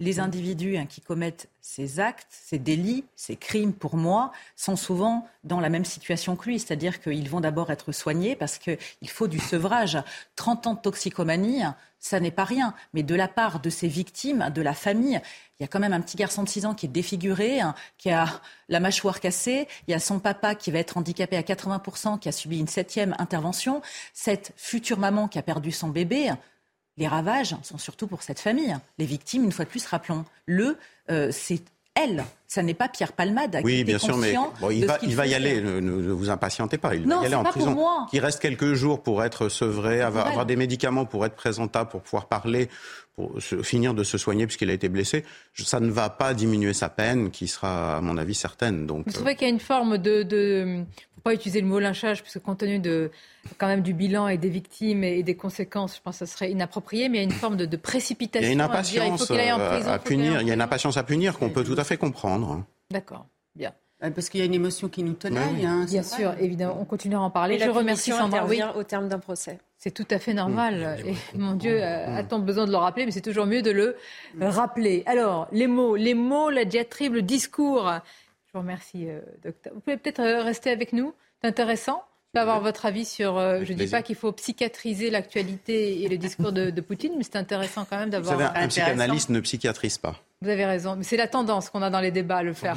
les individus hein, qui commettent ces actes, ces délits, ces crimes, pour moi, sont souvent dans la même situation que lui. C'est-à-dire qu'ils vont d'abord être soignés parce qu'il faut du sevrage. 30 ans de toxicomanie, ça n'est pas rien. Mais de la part de ces victimes, de la famille, il y a quand même un petit garçon de 6 ans qui est défiguré, hein, qui a la mâchoire cassée. Il y a son papa qui va être handicapé à 80%, qui a subi une septième intervention. Cette future maman qui a perdu son bébé les ravages sont surtout pour cette famille. Les victimes, une fois de plus, rappelons-le, euh, c'est elle. Ça n'est pas Pierre Palmade.
Oui, bien sûr, mais il va, il va y aller. Ne, vous impatientez pas. Il va y aller en prison. Il reste quelques jours pour être sevré, avoir, avoir, des médicaments pour être présentable, pour pouvoir parler, pour finir de se soigner puisqu'il a été blessé. Ça ne va pas diminuer sa peine, qui sera, à mon avis, certaine. Donc,
vous trouvez qu'il y a une forme de, de pas utiliser le mot lynchage, puisque compte tenu de, quand même du bilan et des victimes et des conséquences, je pense que ce serait inapproprié, mais il y a une forme de, précipitation.
Il y a une impatience à, punir. Il y a une impatience à punir qu'on peut tout à fait comprendre.
D'accord, bien.
Parce qu'il y a une émotion qui nous tenaille. Hein,
bien sûr, évidemment, on continuera à en parler.
je remercie Sandra. Oui. au terme d'un procès.
C'est tout à fait normal. Et mon Dieu, euh, a-t-on besoin de le rappeler Mais c'est toujours mieux de le rappeler. Alors, les mots, les mots, la diatribe, le discours. Je vous remercie, euh, docteur. Vous pouvez peut-être euh, rester avec nous. C'est intéressant d'avoir votre avis sur. Euh, je ne dis pas qu'il faut psychiatriser l'actualité et le discours de, Poutine, mais c'est intéressant quand même d'avoir.
Vous savez, un psychanalyste ne psychiatrise pas.
Vous avez raison, mais c'est la tendance qu'on a dans les débats à le faire.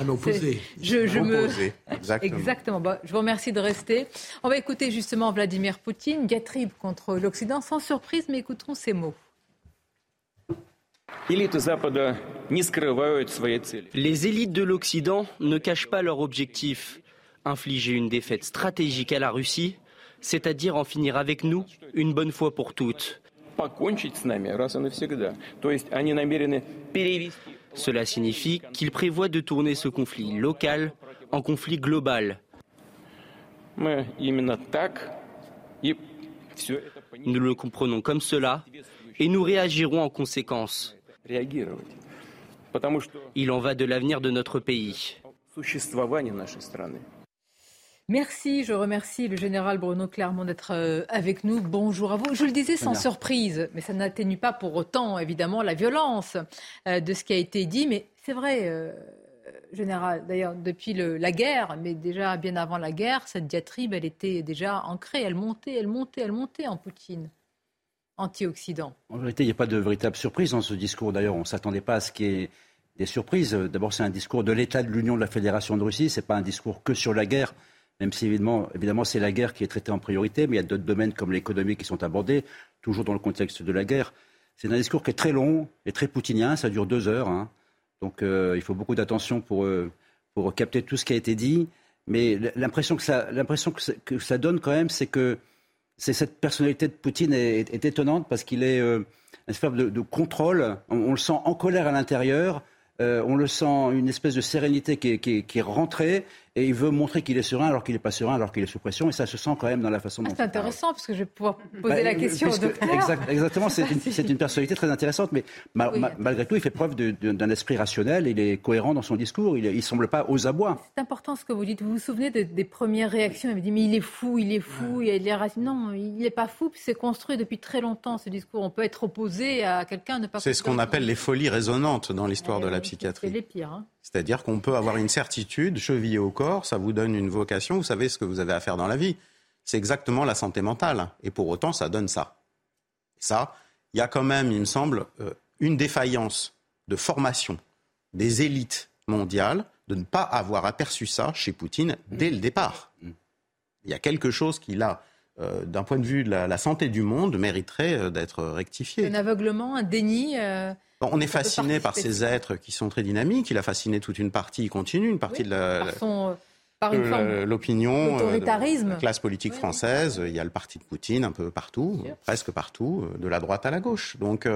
Je, je me...
Exactement. Exactement. je vous remercie de rester. On va écouter justement Vladimir Poutine, diatribe contre l'Occident, sans surprise, mais écouterons ces mots.
Les élites de l'Occident ne cachent pas leur objectif, infliger une défaite stratégique à la Russie, c'est-à-dire en finir avec nous une bonne fois pour toutes. Cela signifie qu'ils prévoient de tourner ce conflit local en conflit global, Nous le comprenons comme cela et nous réagirons en conséquence. Il en va de l'avenir de notre pays.
Merci, je remercie le général Bruno Clermont d'être euh, avec nous. Bonjour à vous. Je le disais sans surprise, mais ça n'atténue pas pour autant, évidemment, la violence euh, de ce qui a été dit. Mais c'est vrai, euh, général, d'ailleurs, depuis la guerre, mais déjà bien avant la guerre, cette diatribe, elle était déjà ancrée. Elle montait, elle montait, elle montait en Poutine anti-Occident.
En vérité, il n'y a pas de véritable surprise dans ce discours. D'ailleurs, on ne s'attendait pas à ce qu'il y ait des surprises. D'abord, c'est un discours de l'État de l'Union de la Fédération de Russie. Ce n'est pas un discours que sur la guerre même si évidemment, évidemment c'est la guerre qui est traitée en priorité, mais il y a d'autres domaines comme l'économie qui sont abordés, toujours dans le contexte de la guerre. C'est un discours qui est très long et très poutinien, ça dure deux heures. Hein. Donc euh, il faut beaucoup d'attention pour, euh, pour capter tout ce qui a été dit. Mais l'impression que ça, l'impression que, ça donne quand même, c'est que c'est cette personnalité de Poutine est, étonnante parce qu'il est euh, une espèce de, contrôle. on, le sent en colère à l'intérieur. on le sent une espèce de sérénité qui est rentrée et il veut montrer qu'il est serein alors qu'il n'est pas serein, alors qu'il est sous pression, et ça se sent quand même dans la façon dont.
Ah, c'est intéressant parce que je vais pouvoir poser bah, la question au docteur.
exactement, c'est une, une, personnalité très intéressante, mais malgré tout, il fait preuve d'un esprit rationnel, il est cohérent dans son discours, il ne semble pas aux abois.
C'est important ce que vous dites. Vous vous souvenez des premières réactions? Il me dit mais il est fou, il est fou, il est non, il n'est pas fou, c'est construit depuis très longtemps ce discours. On peut être opposé à quelqu'un, ne pas.
C'est ce qu'on appelle les folies résonantes dans l'histoire de la psychiatrie.
C'est les pires. Hein.
C'est-à-dire qu'on peut avoir une certitude chevillée au corps, ça vous donne une vocation, vous savez ce que vous avez à faire dans la vie. C'est exactement la santé mentale. Et pour autant, ça donne ça. Ça, il y a quand même, il me semble, euh, une défaillance de formation des élites mondiales de ne pas avoir aperçu ça chez Poutine dès le départ. Il y a quelque chose qui, là, euh, d'un point de vue de la, santé du monde, mériterait euh, d'être rectifié.
Un aveuglement, un déni
on est fasciné par ces êtres qui sont très dynamiques. Il a fasciné toute une partie, il continue une partie de la. Euh, l'opinion, euh, la classe politique française. Il y a le parti de Poutine un peu partout, presque partout, euh, de la droite à la gauche. Donc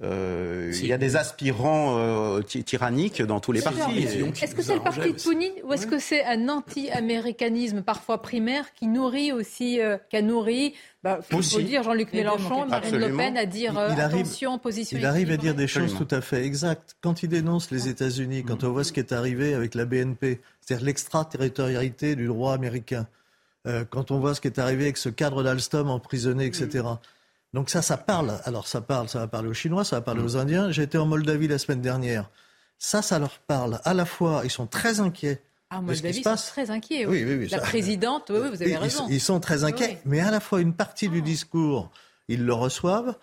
il y a des aspirants tyranniques dans tous les partis.
Est-ce que c'est le parti de Poutine ou est-ce que c'est un anti-américanisme parfois primaire qui nourrit aussi, qui a nourri bah, faut, faut dire Jean-Luc Mélenchon, Marine Le Pen à dire il, arrive, attention, position.
Il arrive à dire des choses tout à fait exactes. Quand il dénonce les États-Unis, quand on voit ce qui est arrivé avec la BNP, c'est-à-dire l'extraterritorialité du droit américain. Euh, quand on voit ce qui est arrivé avec ce cadre d'Alstom emprisonné, etc. Donc ça, ça parle. Alors ça parle, ça va parler aux Chinois, ça va parler aux Indiens. J'étais en Moldavie la semaine dernière. Ça, ça leur parle. À la fois, ils sont très inquiets.
Ah, Moldavie, ils sont très inquiets. Oui. Oui, oui, la présidente, oui, vous avez raison.
Ils, sont très inquiets, mais à la fois une partie du discours, ils le reçoivent.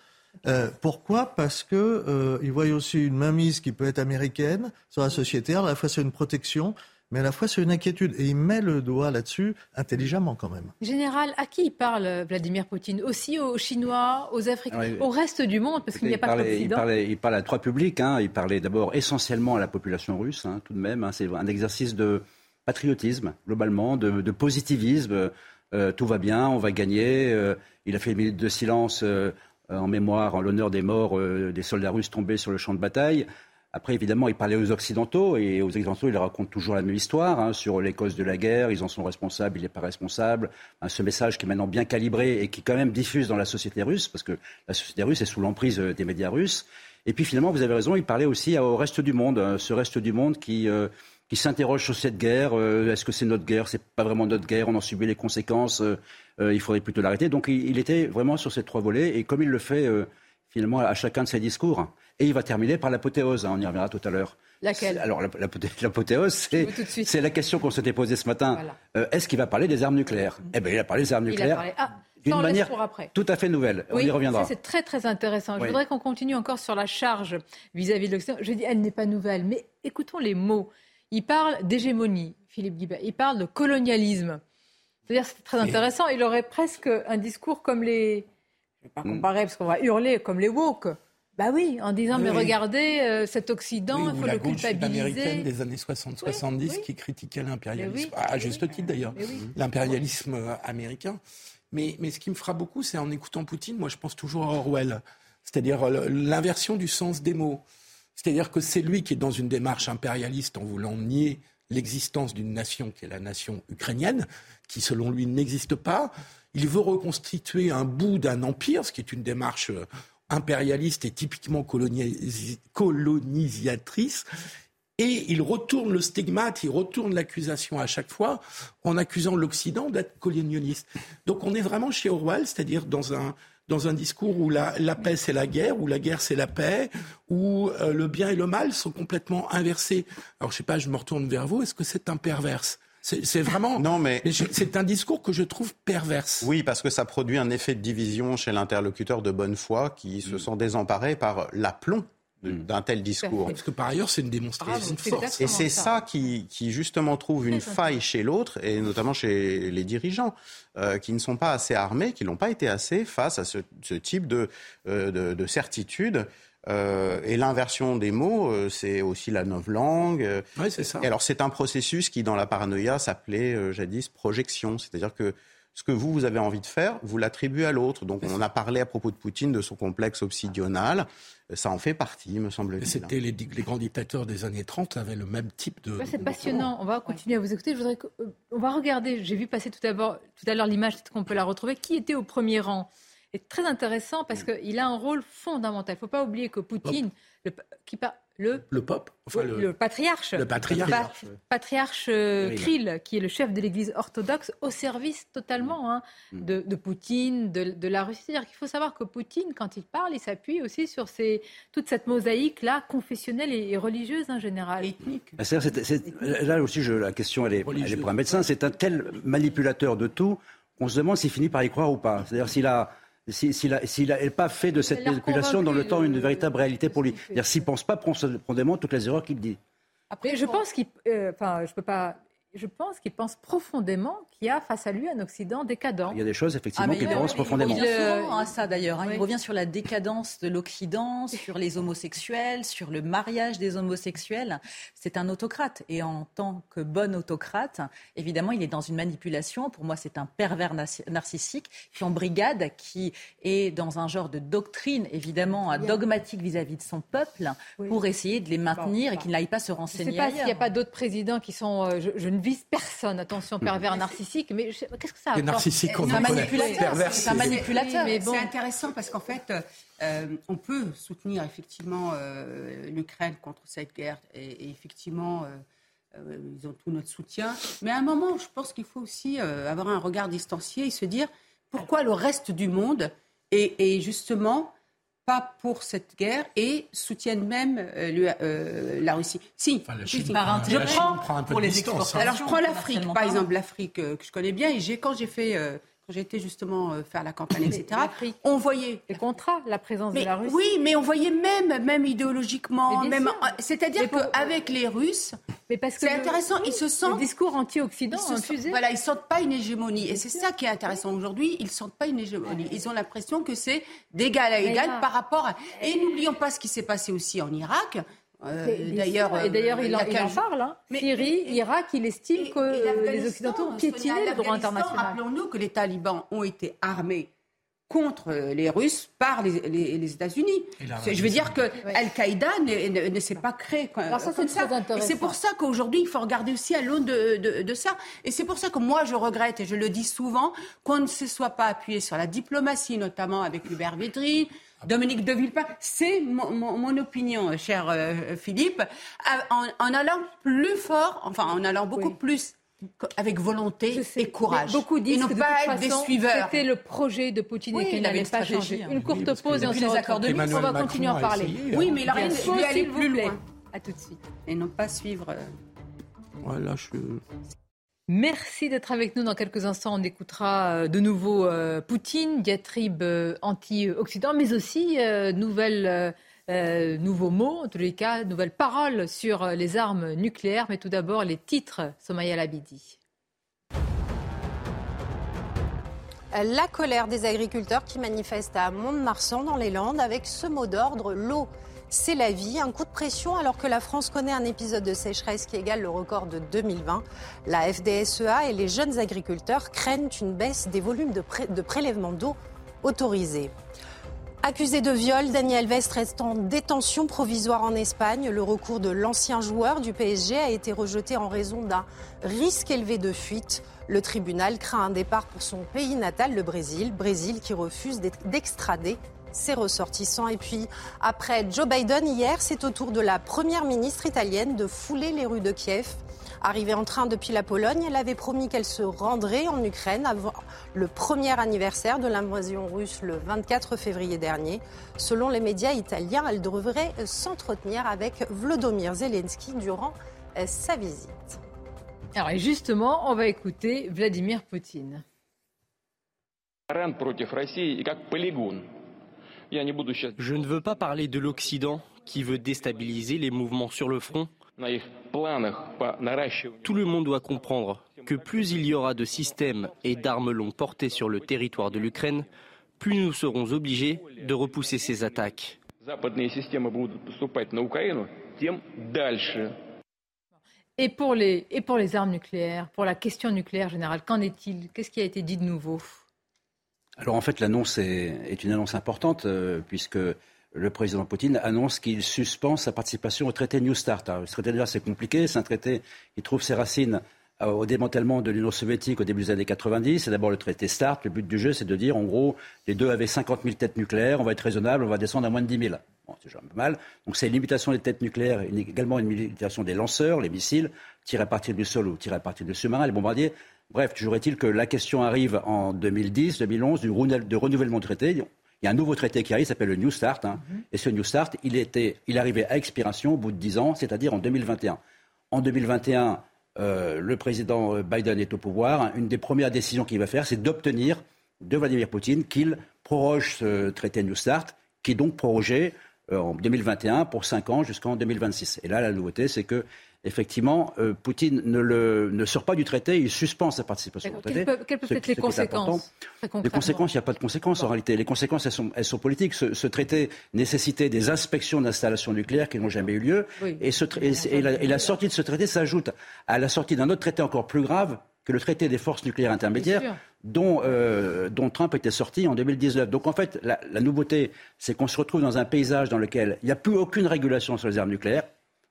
Euh, pourquoi? Parce que euh, ils voient aussi une mainmise qui peut être américaine sur la société. À la fois, c'est une protection, mais à la fois c'est une inquiétude. Et il met le doigt là-dessus intelligemment quand même.
Général, à qui il parle Vladimir Poutine? Aussi aux Chinois, aux Africains, au reste du monde? Parce qu'il n'y a pas
de il, il parle à trois publics. Hein. Il parlait d'abord essentiellement à la population russe, hein, tout de même. Hein. C'est un exercice de patriotisme, globalement, de, positivisme. Euh, tout va bien, on va gagner. Euh, il a fait une minute de silence euh, en mémoire, en l'honneur des morts des soldats russes tombés sur le champ de bataille. Après, évidemment, il parlait aux Occidentaux, et aux Occidentaux, il raconte toujours la même histoire hein, sur les causes de la guerre, ils en sont responsables, il n'est pas responsable. Ce message qui est maintenant bien calibré et qui quand même diffuse dans la société russe, parce que la société russe est sous l'emprise des médias russes. Et puis finalement, vous avez raison, il parlait aussi au reste du monde, hein, ce reste du monde qui, qui s'interroge sur cette guerre. Euh, est-ce que c'est notre guerre C'est pas vraiment notre guerre, on en subit les conséquences, il faudrait plutôt l'arrêter. Donc il, il, était vraiment sur ces trois volets, et comme il le fait finalement à chacun de ses discours. Et il va terminer par l'apothéose, hein, on y reviendra tout à l'heure.
Laquelle
Alors l'apothéose, c'est la question qu'on s'était posée ce matin. Euh, est-ce qu'il va parler des armes nucléaires? Eh bien, il a parlé des armes nucléaires.
Ah,
d'une manière tout à fait nouvelle. on y reviendra.
C'est très très intéressant. Je voudrais qu'on continue encore sur la charge vis-à-vis de l'Occident. Je dis, elle n'est pas nouvelle, mais écoutons les mots. Il parle d'hégémonie, Philippe Guibert. Il parle de colonialisme. C'est-à-dire, c'est très intéressant. Il aurait presque un discours comme les, je ne vais pas comparer parce qu'on va hurler comme les woke. Bah oui, en disant, mais regardez, euh, cet Occident, il faut le culpabiliser.
américaine des années 60-70 qui critiquait l'impérialisme, à juste titre d'ailleurs, l'impérialisme euh, américain. Mais, mais ce qui me fera beaucoup, c'est en écoutant Poutine, moi je pense toujours à Orwell, c'est-à-dire euh, l'inversion du sens des mots. C'est-à-dire que c'est lui qui est dans une démarche impérialiste en voulant nier l'existence d'une nation qui est la nation ukrainienne, qui selon lui n'existe pas. Il veut reconstituer un bout d'un empire, ce qui est une démarche euh, impérialiste et typiquement colonisatrice. Et il retourne le stigmate, il retourne l'accusation à chaque fois en accusant l'Occident d'être colonialiste. Donc on est vraiment chez Orwell, c'est-à-dire dans un, dans un discours où la, paix c'est la guerre, où la guerre c'est la paix, où euh, le bien et le mal sont complètement inversés. Alors je sais pas, je me retourne vers vous, est-ce que c'est un perverse? C'est vraiment. Non, mais. c'est un discours que je trouve perverse.
Oui, parce que ça produit un effet de division chez l'interlocuteur de bonne foi qui se mm. sent désemparé par l'aplomb. D'un tel discours.
Parce que par ailleurs, c'est une démonstration de force.
Et c'est ça, qui, justement trouve une faille chez l'autre, et notamment chez les dirigeants, euh, qui ne sont pas assez armés, qui n'ont pas été assez face à ce, type de, euh, de certitude. Euh, et l'inversion des mots, euh, c'est aussi la novlangue. Euh,
oui, c'est ça.
Et alors, c'est un processus qui, dans la paranoïa, s'appelait jadis projection. C'est-à-dire que ce que vous, vous avez envie de faire, vous l'attribuez à l'autre. Donc, on a parlé à propos de Poutine de son complexe obsidional. Ça en fait partie, me semble-t-il.
C'était les, les, grands dictateurs des années 30 avaient le même type de.
c'est passionnant. On va continuer à vous écouter. Je voudrais on va regarder. J'ai vu passer tout à l'heure l'image, peut-être qu'on peut la retrouver. Qui était au premier rang? Est très intéressant parce qu'il a un rôle fondamental. Il ne faut pas oublier que Poutine, le, qui
le, le pape,
le, patriarche,
le patriarche,
patriarche euh, Krill, qui est le chef de l'Église orthodoxe, au service totalement hein, mm. de, Poutine, de, la Russie. C'est-à-dire qu'il faut savoir que Poutine, quand il parle, il s'appuie aussi sur ces, toute cette mosaïque-là, confessionnelle et, religieuse en général.
Ethnique. Bah, là aussi, je, la question, elle est, elle est pour un médecin. C'est un tel manipulateur de tout, on se demande s'il finit par y croire ou pas. C'est-à-dire s'il a s'il n'a pas fait de cette manipulation dans le temps une véritable réalité pour lui. S'il ne pense pas profondément toutes les erreurs qu'il dit.
Après, je pense qu'il. Euh, enfin, je peux pas je pense qu'il pense profondément qu'il y a face à lui un Occident décadent.
Il y a des choses effectivement ah, qu'il pense profondément.
Il revient souvent à ça d'ailleurs. Hein. Il revient sur la décadence de l'Occident, sur les homosexuels, sur le mariage des homosexuels. C'est un autocrate et en tant que bon autocrate, évidemment, il est dans une manipulation. Pour moi, c'est un pervers narcissique qui brigade, qui est dans un genre de doctrine évidemment dogmatique vis-à-vis de son peuple pour essayer de les maintenir et qu'il n'aille pas se renseigner. Je ne sais
pas s'il n'y a pas d'autres présidents qui sont. Euh, je ne vise personne, attention, pervers narcissique, mais qu'est-ce que ça
apporte narcissique,
C'est un manipulateur. C'est un manipulateur.
Mais bon. C'est intéressant parce qu'en fait, euh, on peut soutenir effectivement euh, l'Ukraine contre cette guerre et, effectivement. Euh, ils ont tout notre soutien. Mais à un moment, je pense qu'il faut aussi avoir un regard distancié et se dire pourquoi le reste du monde est justement pas pour cette guerre et soutiennent même euh, euh, la Russie. Si,
je prends pour les exportations.
Alors je prends l'Afrique, par exemple l'Afrique euh, que je connais bien et j'ai quand j'ai fait quand j'étais justement euh, faire la campagne, etc., on voyait
les contrats, la présence de la Russie.
Oui, mais on voyait même, même idéologiquement, même, c'est-à-dire qu'avec les Russes, c'est intéressant, ils se sentent
le discours anti-occident
infusé. Voilà, ils sentent pas une hégémonie, et c'est ça qui est intéressant aujourd'hui. Ils sentent pas une hégémonie. Ils ont l'impression que c'est d'égal à égal par rapport. À... Et n'oublions pas ce qui s'est passé aussi en Irak.
Euh, d'ailleurs, et d'ailleurs, il, en, parle. Hein. Syrie, Irak, il estime que les Occidentaux ont piétiné le droit international.
Rappelons-nous que les talibans ont été armés contre les Russes par les, les, États-Unis. Je veux dire que Al-Qaïda ne, s'est pas créé comme, ça. Et c'est pour ça qu'aujourd'hui, il faut regarder aussi à l'aune de, de, de, ça. Et c'est pour ça que moi, je regrette, et je le dis souvent, qu'on ne se soit pas appuyé sur la diplomatie, notamment avec Hubert Védrine, Dominique de Villepin, c'est mon, opinion, cher euh, Philippe, en, allant plus fort, enfin en allant beaucoup plus avec volonté et courage.
Beaucoup disent que pas des suiveurs. C'était le projet de Poutine et qu'il n'avait pas changé. Hein. Une courte pause et on se retrouve. On va continuer à en parler.
Oui, mais il a rien aller plus loin.
À tout de suite.
Et non pas suivre. Euh,
voilà, je...
Merci d'être avec nous. Dans quelques instants, on écoutera euh, de nouveau euh, Poutine, diatribe euh, anti-Occident, mais aussi nouvelles, nouveaux mots, en tous les cas, nouvelles paroles sur les armes nucléaires. Mais tout d'abord, les titres, Somaya Labidi.
La colère des agriculteurs qui manifestent à Mont-de-Marsan dans les Landes avec ce mot d'ordre, l'eau c'est la vie. Un coup de pression alors que la France connaît un épisode de sécheresse qui égale le record de 2020. La FDSEA et les jeunes agriculteurs craignent une baisse des volumes de, prélèvement d'eau autorisés.
Accusé de viol, Daniel Vest reste en détention provisoire en Espagne. Le recours de l'ancien joueur du PSG a été rejeté en raison d'un risque élevé de fuite. Le tribunal craint un départ pour son pays natal, le Brésil. Brésil qui refuse d'extrader ses ressortissants. Et puis, après Joe Biden hier, c'est au tour de la première ministre italienne de fouler les rues de Kiev. Arrivée en train depuis la Pologne, elle avait promis qu'elle se rendrait en Ukraine avant le premier anniversaire de l'invasion russe le 24 février dernier. Selon les médias italiens, elle devrait s'entretenir avec Vladimir Zelensky durant euh, sa visite.
Alors justement, on va écouter Vladimir Poutine.
Je ne veux pas parler de l'Occident qui veut déstabiliser les mouvements sur le front. Tout le monde doit comprendre que plus il y aura de systèmes et d'armes longues portées sur le territoire de l'Ukraine, plus nous serons obligés de repousser ces attaques.
Et pour, les, et pour les armes nucléaires, pour la question nucléaire générale, qu'en est-il? Qu'est-ce qui a été dit de nouveau?
Alors en fait, l'annonce est, une annonce importante, euh, puisque le président Poutine annonce qu'il suspend sa participation au traité New Start. Alors, ce traité déjà c'est compliqué, c'est un traité qui trouve ses racines euh, au démantèlement de l'Union soviétique au début des années 90. C'est d'abord le traité START. Le but du jeu, c'est de dire, en gros, les deux avaient 50 000 têtes nucléaires, on va être raisonnable, on va descendre à moins de 10 000. Bon, c'est déjà mal. Donc c'est une limitation des têtes nucléaires, également une limitation des lanceurs, les missiles, tirés à partir du sol ou tirés à partir du sous-marin, les bombardiers. Bref, toujours est-il que la question arrive en 2010, 2011, du renouvellement du traité. Il y a un nouveau traité qui arrive, s'appelle le New Start. Hein. Mhm. Et ce New Start, il, était, il arrivait à expiration au bout de 10 ans, c'est-à-dire en 2021. En 2021, euh, le président Biden est au pouvoir. Une des premières décisions qu'il va faire, c'est d'obtenir de Vladimir Poutine qu'il proroge ce traité New Start, qui est donc prorogé euh, en 2021 pour 5 ans jusqu'en 2026. Et là, la nouveauté, c'est que effectivement, euh, Poutine ne, le, ne, sort pas du traité, il suspend sa participation au traité.
Quelles peuvent être les conséquences
Les conséquences, il n'y a pas de conséquences en réalité. Les conséquences, elles sont, elles sont politiques. Ce, traité nécessitait des inspections d'installations nucléaires qui n'ont jamais eu lieu. Et, ce, et, la, sortie de ce traité s'ajoute à la sortie d'un autre traité encore plus grave que le traité des forces nucléaires intermédiaires, dont, euh, dont, Trump était sorti en 2019. Donc en fait, la, la nouveauté, c'est qu'on se retrouve dans un paysage dans lequel il n'y a plus aucune régulation sur les armes nucléaires.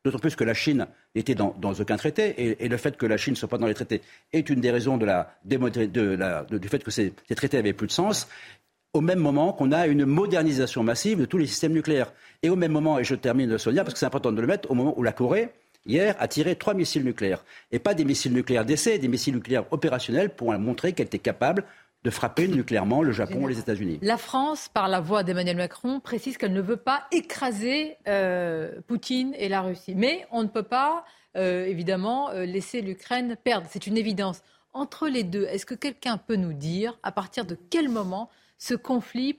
D'autant plus que la Chine n'était dans, aucun traité, et, le fait que la Chine ne soit pas dans les traités est une des raisons du fait que ces, traités avaient plus de sens. Au même moment qu'on a une modernisation massive de tous les systèmes nucléaires. Et au même moment, et je termine Sonia, parce que c'est important de le mettre, au moment où la Corée, hier, a tiré trois missiles nucléaires. Et pas des missiles nucléaires d'essai, des missiles nucléaires opérationnels pour montrer qu'elle était capable de frapper nucléairement le Japon et les États-Unis.
La France, par la voix d'Emmanuel Macron, précise qu'elle ne veut pas écraser euh, Poutine et la Russie. Mais on ne peut pas, euh, évidemment, euh, laisser l'Ukraine perdre. C'est une évidence. Entre les deux, est-ce que quelqu'un peut nous dire à partir de quel moment ce conflit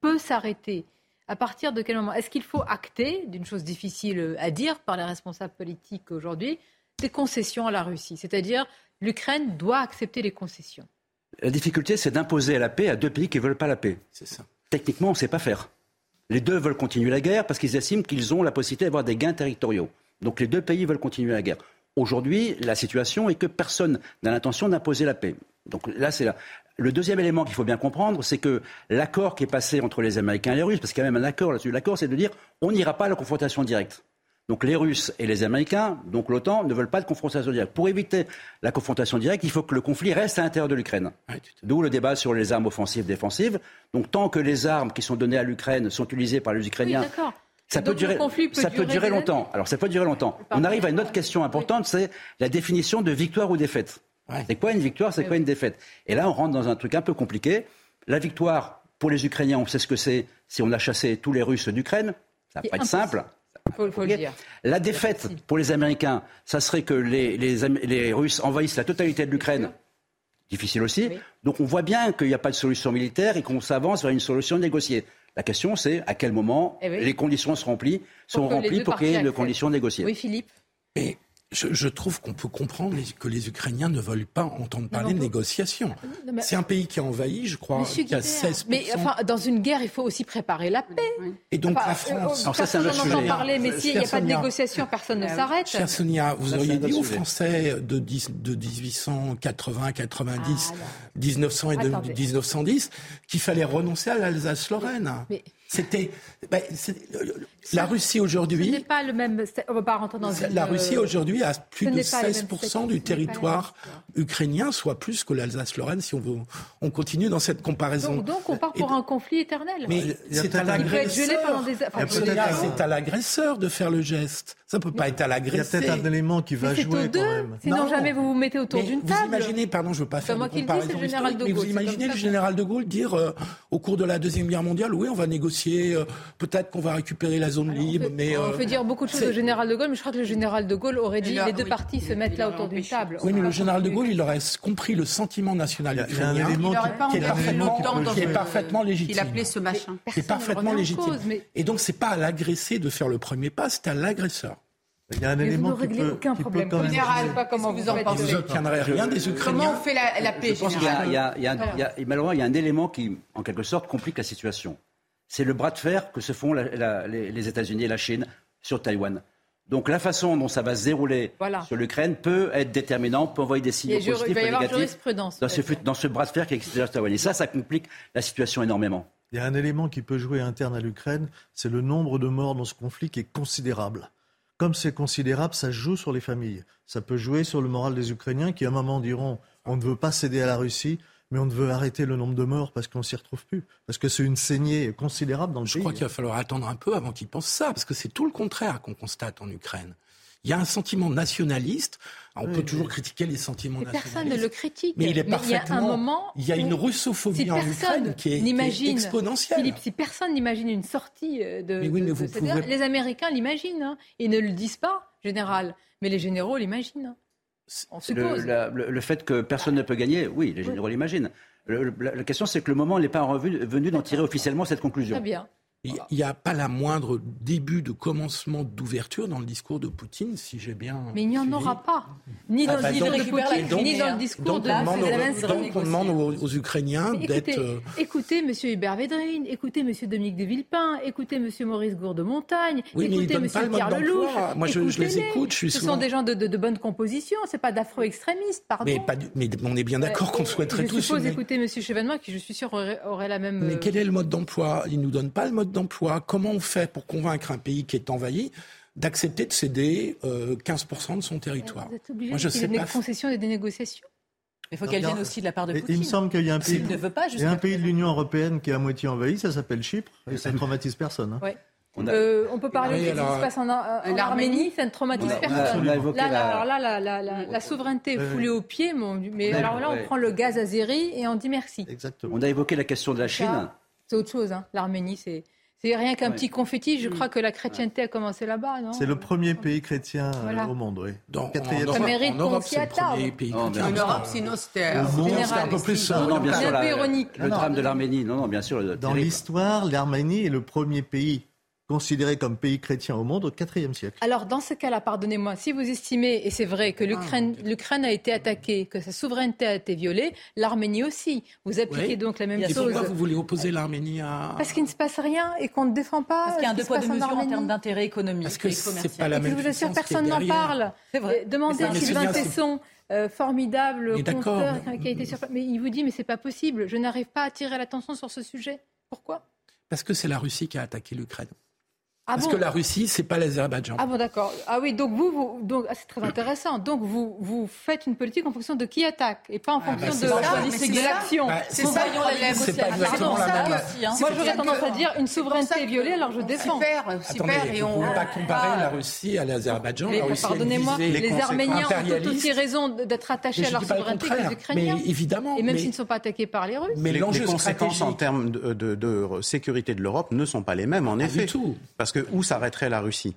peut s'arrêter? À partir de quel moment? Est-ce qu'il faut acter, d'une chose difficile à dire par les responsables politiques aujourd'hui, des concessions à la Russie? C'est-à-dire, l'Ukraine doit accepter les concessions.
La difficulté, c'est d'imposer la paix à deux pays qui ne veulent pas la paix. C'est ça. Techniquement, on ne sait pas faire. Les deux veulent continuer la guerre parce qu'ils estiment qu'ils ont la possibilité d'avoir des gains territoriaux. Donc les deux pays veulent continuer la guerre. Aujourd'hui, la situation est que personne n'a l'intention d'imposer la paix. Donc là, c'est là. Le deuxième élément qu'il faut bien comprendre, c'est que l'accord qui est passé entre les Américains et les Russes, parce qu'il y a même un accord là-dessus, l'accord, c'est de dire on n'ira pas à la confrontation directe. Donc les Russes et les Américains, donc l'OTAN, ne veulent pas de confrontation directe. Pour éviter la confrontation directe, il faut que le conflit reste à l'intérieur de l'Ukraine. D'où le débat sur les armes offensives défensives. Donc tant que les armes qui sont données à l'Ukraine sont utilisées par les Ukrainiens, ça peut durer, ça peut durer longtemps. Alors ça peut durer longtemps. On arrive à une autre question importante, c'est la définition de victoire ou défaite. C'est quoi une victoire, c'est quoi une défaite? Et là, on rentre dans un truc un peu compliqué. La victoire, pour les Ukrainiens, on sait ce que c'est si on a chassé tous les Russes d'Ukraine. Ça va pas être simple. La défaite pour les Américains, ça serait que les, Russes envahissent la totalité de l'Ukraine. Difficile aussi. Donc on voit bien qu'il n'y a pas de solution militaire et qu'on s'avance vers une solution négociée. La question, c'est à quel moment eh les conditions seront remplies, sont remplies pour qu'il y ait une condition négociée.
Oui, Philippe
je, trouve qu'on peut comprendre que les Ukrainiens ne veulent pas entendre parler de négociations. C'est un pays qui a envahi, je crois, qui a 16%.
Mais enfin, dans une guerre, il faut aussi préparer la paix.
Et donc la France.
Alors ça, c'est un entend parler, mais s'il n'y a pas de négociation, personne ne s'arrête.
Chère Sonia, vous auriez dit aux Français de, 1880, 90, 1900 et 1910 qu'il fallait renoncer à l'Alsace-Lorraine. C'était ben, la Russie aujourd'hui.
Ce n'est pas le même. On va pas rentrer dans
La Russie aujourd'hui a plus de 16% du territoire ukrainien, soit plus que l'Alsace-Lorraine, si on veut. On continue dans cette comparaison.
Donc, on part pour un conflit éternel.
Mais c'est à l'agresseur. C'est à l'agresseur de faire le geste. Ça ne peut pas être à l'agresseur.
Il y a peut-être un élément qui va jouer quand même.
Sinon, jamais vous vous mettez autour d'une table.
Vous imaginez, pardon, je ne veux pas faire de comparaison historique, mais vous imaginez le général de Gaulle dire euh, au cours de la Deuxième Guerre mondiale, oui, on va négocier, euh, peut-être qu'on va récupérer la zone libre, mais...
On fait euh, dire beaucoup de choses au général de Gaulle, mais je crois que le général de Gaulle aurait dit les deux parties se mettent là autour d'une table.
Oui, mais le général de Gaulle, il aurait compris le sentiment national ukrainien qui est parfaitement légitime.
Il appelait ce machin.
Qui est parfaitement légitime. Et donc, c'est pas à l'agressé de faire le premier pas, c'est à l'agresseur.
Il y a un
mais
élément
vous ne
qui peut,
aucun
qui
problème.
peut.
Général, pas comment vous, en pensez.
Vous n'obtiendrez rien des Ukrainiens.
Comment on fait la, la paix
Je pense y a, il y a, il y a, il y a, malheureusement, il y a un élément qui, en quelque sorte, complique la situation. C'est le bras de fer que se font la, la, les, les États-Unis et la Chine sur Taïwan. Donc la façon dont ça va se dérouler
voilà.
sur l'Ukraine peut être déterminant, peut envoyer des signaux
je,
positifs
il va y
ou négatifs
dans
ce, dans ce bras de fer qui existe sur Taïwan. Et ça, ça complique la situation énormément.
Il y a un élément qui peut jouer interne à l'Ukraine, c'est le nombre de morts dans ce conflit qui est considérable comme c'est considérable, ça joue sur les familles. Ça peut jouer sur le moral des Ukrainiens qui, à un moment, diront on ne veut pas céder à la Russie, mais on ne veut arrêter le nombre de morts parce qu'on s'y retrouve plus. Parce que c'est une saignée considérable dans le
Je
pays.
Je crois qu'il va falloir attendre un peu avant qu'ils pensent ça, parce que c'est tout le contraire qu'on constate en Ukraine. Il y a un sentiment nationaliste. on peut toujours critiquer les sentiments
mais
nationalistes.
Personne ne le critique.
Mais il est parfaitement.
il y a un moment.
Il y a une russophobie
si
en Ukraine qui est, qui est, exponentielle.
Philippe, si personne n'imagine une sortie de.
Mais oui, mais
de,
vous
de
pouvez...
Les Américains l'imaginent. Hein. Ils ne le disent pas, général. Mais les généraux l'imaginent. On suppose.
Le, le, le, fait que personne ne peut gagner, oui, les généraux l'imaginent. La, la, question, c'est que le moment n'est pas venu d'en tirer officiellement cette conclusion.
Très bien.
Il n'y a pas la moindre début de commencement d'ouverture dans le discours de Poutine, si j'ai bien.
Mais il n'y en aura pas. Ni dans ah bah le discours de Poutine, donc, ni dans le discours
donc
de
on demande, Donc on demande aux, aux Ukrainiens d'être.
Écoutez, euh... écoutez M. Hubert Védrine, écoutez M. Dominique de Villepin, écoutez M. Maurice Gourde-Montagne,
oui,
écoutez M. Pierre Lelouch.
Moi, je, je, les écoute. Je suis
Ce
souvent...
sont des gens de, de, de bonne composition, ce n'est pas d'afro-extrémistes, pardon.
Mais, pas du... mais, on est bien d'accord qu'on souhaiterait tous.
Je suppose écouter M. Chevènement, qui, je suis sûr, aurait, aurait la même.
Mais quel est le mode d'emploi? Il ne nous donne pas le mode d'emploi. Comment on fait pour convaincre un pays qui est envahi d'accepter de céder euh, 15% de son territoire
Vous êtes obligé Moi, je sais des pas... concessions et des négociations
il faut qu'elle vienne aussi de la part de Poutine.
Il me semble qu'il y a un pays,
ne veut pas
il y a un pays de l'Union européenne qui est à moitié envahi, ça s'appelle Chypre, et ça ne traumatise personne. Hein.
Ouais. On, a... euh, on, peut parler oui, de ce qui se passe en, en Arménie, ça ne traumatise
on a,
personne.
On a, on a
là,
la...
alors là, la, la, la, la souveraineté est foulée aux pieds, mais alors là, on prend le gaz azéri et on dit merci.
Exactement.
On a évoqué la question de la Chine.
C'est autre chose, hein. l'Arménie, c'est. C'est rien qu'un ouais. petit confetti. Je crois que la chrétienté a commencé là-bas, non
C'est le premier pays chrétien
voilà.
au monde, oui.
Donc,
quatrième. Ça mérite
en Europe, c'est le premier pays chrétien.
En Europe, sinon c'était
un peu plus.
Non, non, bien sûr,
un peu ironique.
Le drame de l'Arménie, non, non, bien sûr.
Dans l'histoire, l'Arménie est le premier pays considéré comme pays chrétien au monde au IVe siècle.
Alors, dans ce cas-là, pardonnez-moi, si vous estimez, et c'est vrai, que l'Ukraine ah. a été attaquée, que sa souveraineté a été violée, l'Arménie aussi. Vous appliquez
oui.
donc la même
et
chose.
Pourquoi vous voulez opposer l'Arménie à...
Parce qu'il ne se passe rien et qu'on ne défend pas.
Parce qu'il y a un deux poids, deux mesures en, en termes d'intérêt économique
Parce que c'est pas la même
Je vous assure, personne n'en parle.
Vrai.
Demandez à Sylvain Tesson. Euh, formidable conteur qui a été sur... Mais il vous dit, mais c'est pas possible, je n'arrive pas à attirer l'attention sur ce sujet. Pourquoi?
Parce que c'est la Russie qui a attaqué l'Ukraine.
Ah
Parce
bon
que la Russie, c'est pas l'Azerbaïdjan.
Ah bon, d'accord. Ah oui, donc vous, vous donc ah, c'est très intéressant. Donc vous, vous faites une politique en fonction de qui attaque et pas en
ah
fonction
bah
de,
ça,
de l'action.
Bah, c'est ça. C'est pas exactement la même.
Aussi, hein. Moi, j'aurais tendance à dire une souveraineté violée, alors je défends.
Super, super.
Attendez,
et
on ne peut pas comparer la Russie à l'Azerbaïdjan.
Pardonnez-moi, les Arméniens ont tout aussi raison d'être attachés à leur souveraineté que les Ukrainiens.
Mais évidemment.
Et même s'ils ne sont pas attaqués par les Russes.
Mais les conséquences en termes de sécurité de l'Europe ne sont pas les mêmes, en effet. Parce que où s'arrêterait la Russie?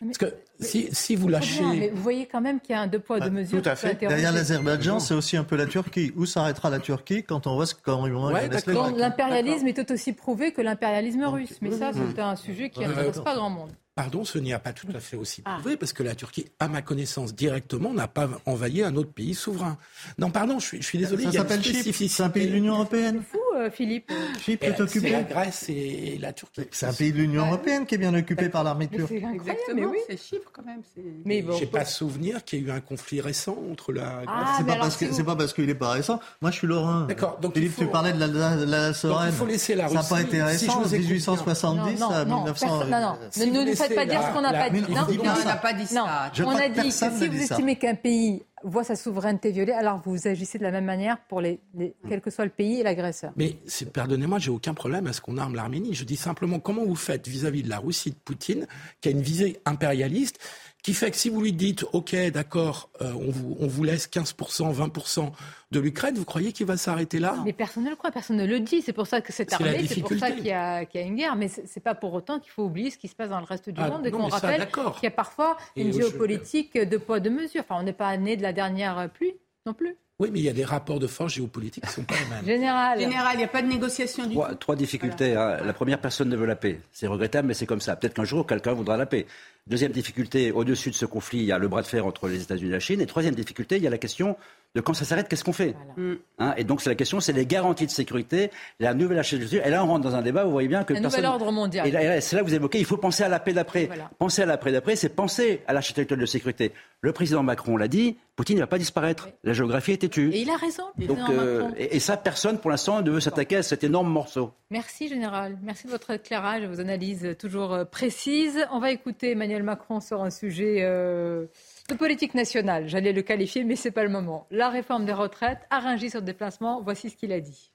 Parce que si, si vous lâchez.
Bien, mais vous voyez quand même qu'il y a un deux poids, deux mesures.
Tout à fait. Derrière l'Azerbaïdjan, c'est aussi un peu la Turquie. Où s'arrêtera la Turquie quand on voit ce vont
ouais, L'impérialisme est tout aussi prouvé que l'impérialisme russe. Mais ça, c'est un sujet qui n'intéresse pas grand monde.
Pardon, ce n'y a pas tout à fait aussi prouvé, ah. parce que la Turquie, à ma connaissance, directement, n'a pas envahi un autre pays souverain. Non, pardon, je suis, je suis désolé.
Ça s'appelle Chypre, c'est un pays de l'Union Européenne.
Euh, Philippe
Chypre est occupé. la Grèce et la Turquie.
C'est un pays de l'Union européenne qui est bien occupé par l'armée turque.
C'est Exactement, oui. c'est Chypre quand même.
Mais bon, j'ai pas souvenir qu'il y ait eu un conflit récent entre la.
Ah, c'est pas, parce que, c'est pas parce qu'il est pas récent. Moi, je suis lorrain. D'accord. Donc Philippe, tu parlais de la, la, la Sorène.
il faut laisser la
Russie. Ça n'a pas été récent, si 1870 à 1900.
Non, non, ne nous faites pas dire ce qu'on n'a pas dit.
Non, on n'a pas dit ça.
On a dit que si vous estimez qu'un pays voit sa souveraineté violée, alors vous agissez de la même manière pour les, quel que soit le pays et l'agresseur.
Mais pardonnez-moi, j'ai aucun problème à ce qu'on arme l'Arménie. Je dis simplement comment vous faites vis-à-vis de la Russie de Poutine, qui a une visée impérialiste, qui fait que si vous lui dites, OK, d'accord, euh, on, vous, on vous laisse 15%, 20% de l'Ukraine, vous croyez qu'il va s'arrêêter là?
Mais personne ne le croit, personne ne le dit. C'est pour ça que c'est armée, c'est pour ça qu'il y, a une guerre. Mais ce n'est pas pour autant qu'il faut oublier ce qui se passe dans le reste du ah, monde et qu'on rappelle qu'il y a parfois une géopolitique de poids, de mesure. Enfin, on n'est pas né de la dernière pluie non plus.
Oui, mais il y a des rapports de force géopolitiques qui ne sont pas les mêmes.
Général.
Général, il n'y a pas de négociation du
trois,
tout.
Trois difficultés. Hein. La première, personne ne veut la paix. C'est regrettable, mais c'est comme ça. Peut-être qu'un jour, quelqu'un voudra la paix. Deuxième difficulté, au-dessus de ce conflit, il y a le bras de fer entre les États-Unis et la Chine. Et troisième difficulté, il y a la question de quand ça s'arrête, qu'est-ce qu'on fait mm. hein, Et donc, c'est la question, c'est les garanties de sécurité, la nouvelle architecture. Et là, on rentre dans un débat, vous voyez bien que...
Un nouvel ordre mondial.
Et c'est là que vous évoquez, il faut penser à la paix d'après. Penser à la paix d'après, c'est penser à l'architecture de sécurité. Le président Macron l'a dit, Poutine ne va pas disparaître. La géographie est têtue.
Et il a raison.
Donc, euh, et, ça, personne, pour l'instant, ne veut s'attaquer à cet énorme morceau.
Merci, Général. Merci de votre éclairage, vos analyses toujours euh, précises. On va écouter Emmanuel Macron sur un sujet... Euh, de politique nationale, j'allais le qualifier, mais ce n'est pas le moment. La réforme des retraites, arrangée sur déplacement, voici ce qu'il a dit.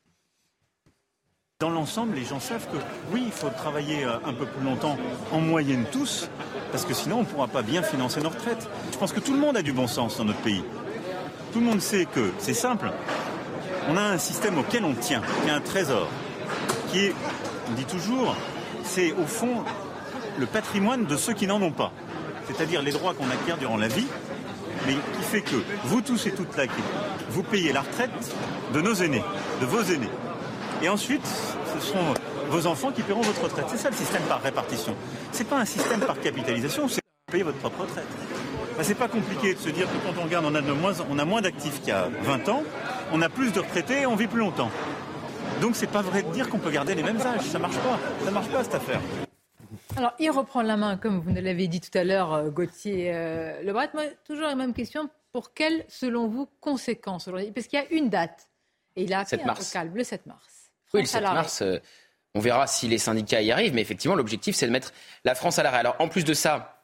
Dans l'ensemble, les gens savent que oui, il faut travailler euh, un peu plus longtemps, en moyenne tous, parce que sinon on ne pourra pas bien financer nos retraites. Je pense que tout le monde a du bon sens dans notre pays. Tout le monde sait que c'est simple. On a un système auquel on tient, qui est un trésor, qui est, on dit toujours, c'est au fond le patrimoine de ceux qui n'en ont pas c'est-à-dire les droits qu'on acquiert durant la vie, mais qui fait que vous tous et toutes là, vous payez la retraite de nos aînés, de vos aînés. Et ensuite, ce seront vos enfants qui paieront votre retraite. C'est ça le système par répartition. C'est pas un système par capitalisation, c'est payer votre propre retraite. Ben, c'est pas compliqué de se dire que quand on regarde, on a, moins, d'actifs qu'il y a 20 ans, on a plus de retraités et on vit plus longtemps. Donc c'est pas vrai de dire qu'on peut garder les mêmes âges. Ça marche pas. Ça marche pas cette affaire.
Alors, il reprend la main, comme vous l'avez dit tout à l'heure, euh, Gauthier euh, Lebret. Moi, toujours la même question. Pour quelles, selon vous, conséquences aujourd'hui? Parce qu'il y a une date. Et il a appelé un calme, le 7 mars.
oui, le 7 mars, euh, on verra si les syndicats y arrivent. Mais effectivement, l'objectif, c'est de mettre la France à l'arrêt. Alors, en plus de ça,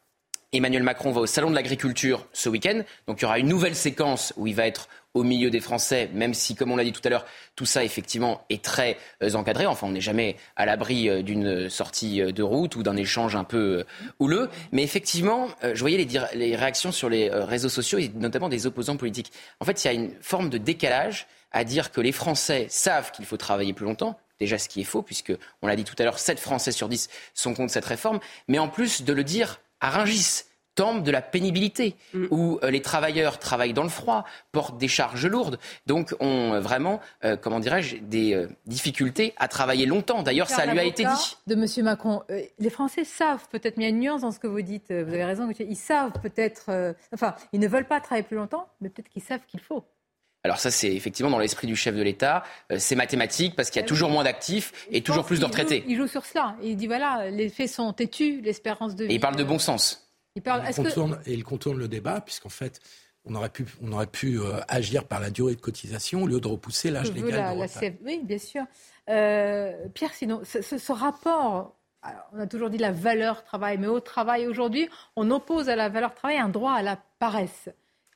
Emmanuel Macron va au Salon de l'agriculture ce week-end. Donc il y aura une nouvelle séquence où il va être au milieu des Français, même si, comme on l'a dit tout à l'heure, tout ça effectivement est très euh, encadré. Enfin, on n'est jamais à l'abri euh, d'une sortie euh, de route ou d'un échange un peu houleux. Mais effectivement, je voyais les, les réactions sur les réseaux sociaux et notamment des opposants politiques. En fait, il y a une forme de décalage à dire que les Français savent qu'il faut travailler plus longtemps, déjà ce qui est faux, puisque on l'a dit tout à l'heure, 7 Français sur 10 sont contre cette réforme, mais en plus de le dire à Rungis, temple de la pénibilité, mm. où euh, les travailleurs travaillent dans le froid, portent des charges lourdes, donc ont euh, vraiment, euh, comment dirais-je, des difficultés à travailler longtemps. D'ailleurs, ça lui a été dit.
De M. Macron, les Français savent peut-être, mais il y a une nuance dans ce que vous dites, vous avez raison, ils savent peut-être, enfin, ils ne veulent pas travailler plus longtemps, mais peut-être qu'ils savent qu'il faut.
Alors ça, c'est effectivement dans l'esprit du chef de l'État. c'est mathématique parce qu'il y a toujours moins d'actifs et toujours plus de retraités.
Il joue, sur cela. Il dit voilà, les faits sont têtus, l'espérance de vie.
Et il parle de bon sens.
Il parle, il contourne, Et il contourne le débat, puisqu'en fait, on aurait pu, on aurait pu euh, agir par la durée de cotisation au lieu de repousser l'âge légal de
Oui, bien sûr. Euh, Pierre, sinon, ce, rapport, on a toujours dit la valeur travail, mais au travail aujourd'hui, on oppose à la valeur travail un droit à la paresse.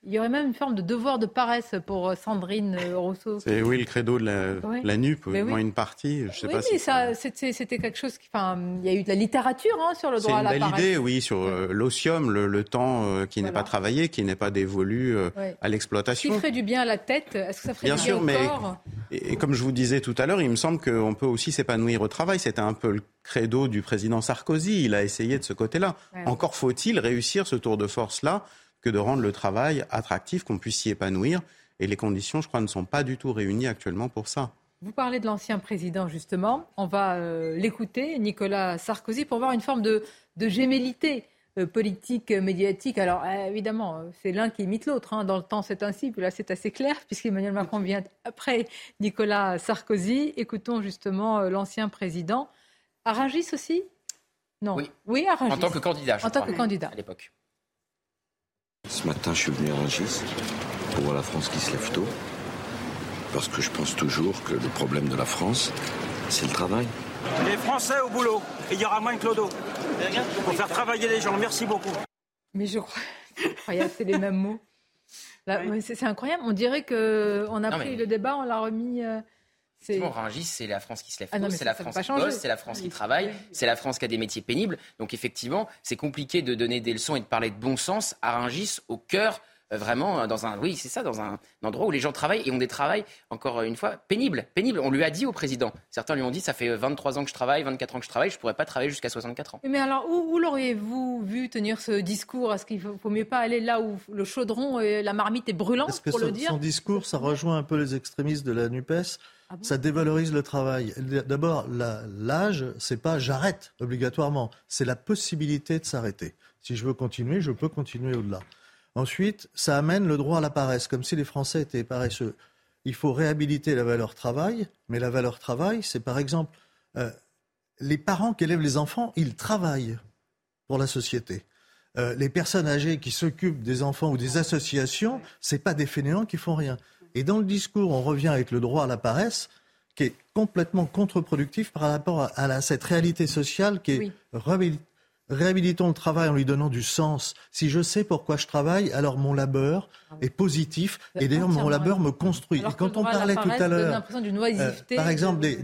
Il y aurait même une forme de devoir de paresse pour euh, Sandrine euh, Rousseau.
C'est oui le credo de la, la NUP, moins une partie. Je sais
oui,
pas
mais ça, c'était quelque chose qui, enfin, il y a eu de la littérature hein, sur le droit à la paresse.
C'est une belle idée, oui, sur euh, l'osium, le, temps qui n'est pas travaillé, qui n'est pas dévolu à l'exploitation.
Qui ferait du bien à la tête Est-ce que ça ferait du bien au corps
et, et, comme je vous disais tout à l'heure, il me semble qu'on peut aussi s'épanouir au travail. C'était un peu le credo du président Sarkozy. Il a essayé de ce côté-là. Encore faut-il réussir ce tour de force-là que de rendre le travail attractif, qu'on puisse s'y épanouir. Et les conditions, je crois, ne sont pas du tout réunies actuellement pour ça.
Vous parlez de l'ancien président, justement. On va euh, l'écouter, Nicolas Sarkozy, pour voir une forme de, de gémellité politique, médiatique. Alors évidemment, c'est l'un qui imite l'autre. Hein. Dans le temps, c'est ainsi. Puis là, c'est assez clair, puisqu'Emmanuel Macron vient après Nicolas Sarkozy. Écoutons justement l'ancien président. À aussi? Non.
Oui,
oui
En tant que candidat,
En tant que candidat.
À l'époque.
Ce matin, je suis venu à Rungis pour voir la France qui se lève tôt. Parce que je pense toujours que le problème de la France, c'est le travail.
Les Français au boulot. il y aura moins de clodo. Pour faire travailler les gens. Merci beaucoup.
Mais je crois. C'est les mêmes mots. C'est incroyable. On dirait qu'on a pris le débat, on l'a remis. Euh,
c'est Rungis, c'est la France qui se lève ah tôt, c'est la France qui bosse, c'est la France qui travaille, c'est la France qui a des métiers pénibles. Donc effectivement, c'est compliqué de donner des leçons et de parler de bon sens à Rungis au cœur euh, vraiment euh, dans un oui c'est ça dans un, endroit où les gens travaillent et ont des travails encore une fois pénibles pénibles. On lui a dit au président. Certains lui ont dit ça fait 23 ans que je travaille 24 ans que je travaille je pourrais pas travailler jusqu'à 64 ans.
Mais alors où, l'auriez-vous vu tenir ce discours? Est-ce qu'il faut, faut mieux pas aller là où le chaudron et la marmite est brûlante pour
le
dire?
son discours ça rejoint un peu les extrémistes de la Nupes? Ah ça dévalorise le travail. D'abord, l'âge, c'est pas j'arrête obligatoirement, c'est la possibilité de s'arrêter. Si je veux continuer, je peux continuer au-delà. Ensuite, ça amène le droit à la paresse, comme si les Français étaient paresseux. Il faut réhabiliter la valeur travail, mais la valeur travail, c'est par exemple euh, les parents qui élèvent les enfants, ils travaillent pour la société. Euh, les personnes âgées qui s'occupent des enfants ou des associations, c'est pas des fainéants qui font rien. Et dans le discours, on revient avec le droit à la paresse, qui est complètement contre-productif par rapport à, cette réalité sociale qui est réhabilitons le travail en lui donnant du sens. Si je sais pourquoi je travaille, alors mon labeur ah est positif et d'ailleurs mon labeur me construit. et quand on parlait tout à l'heure, euh, par exemple des,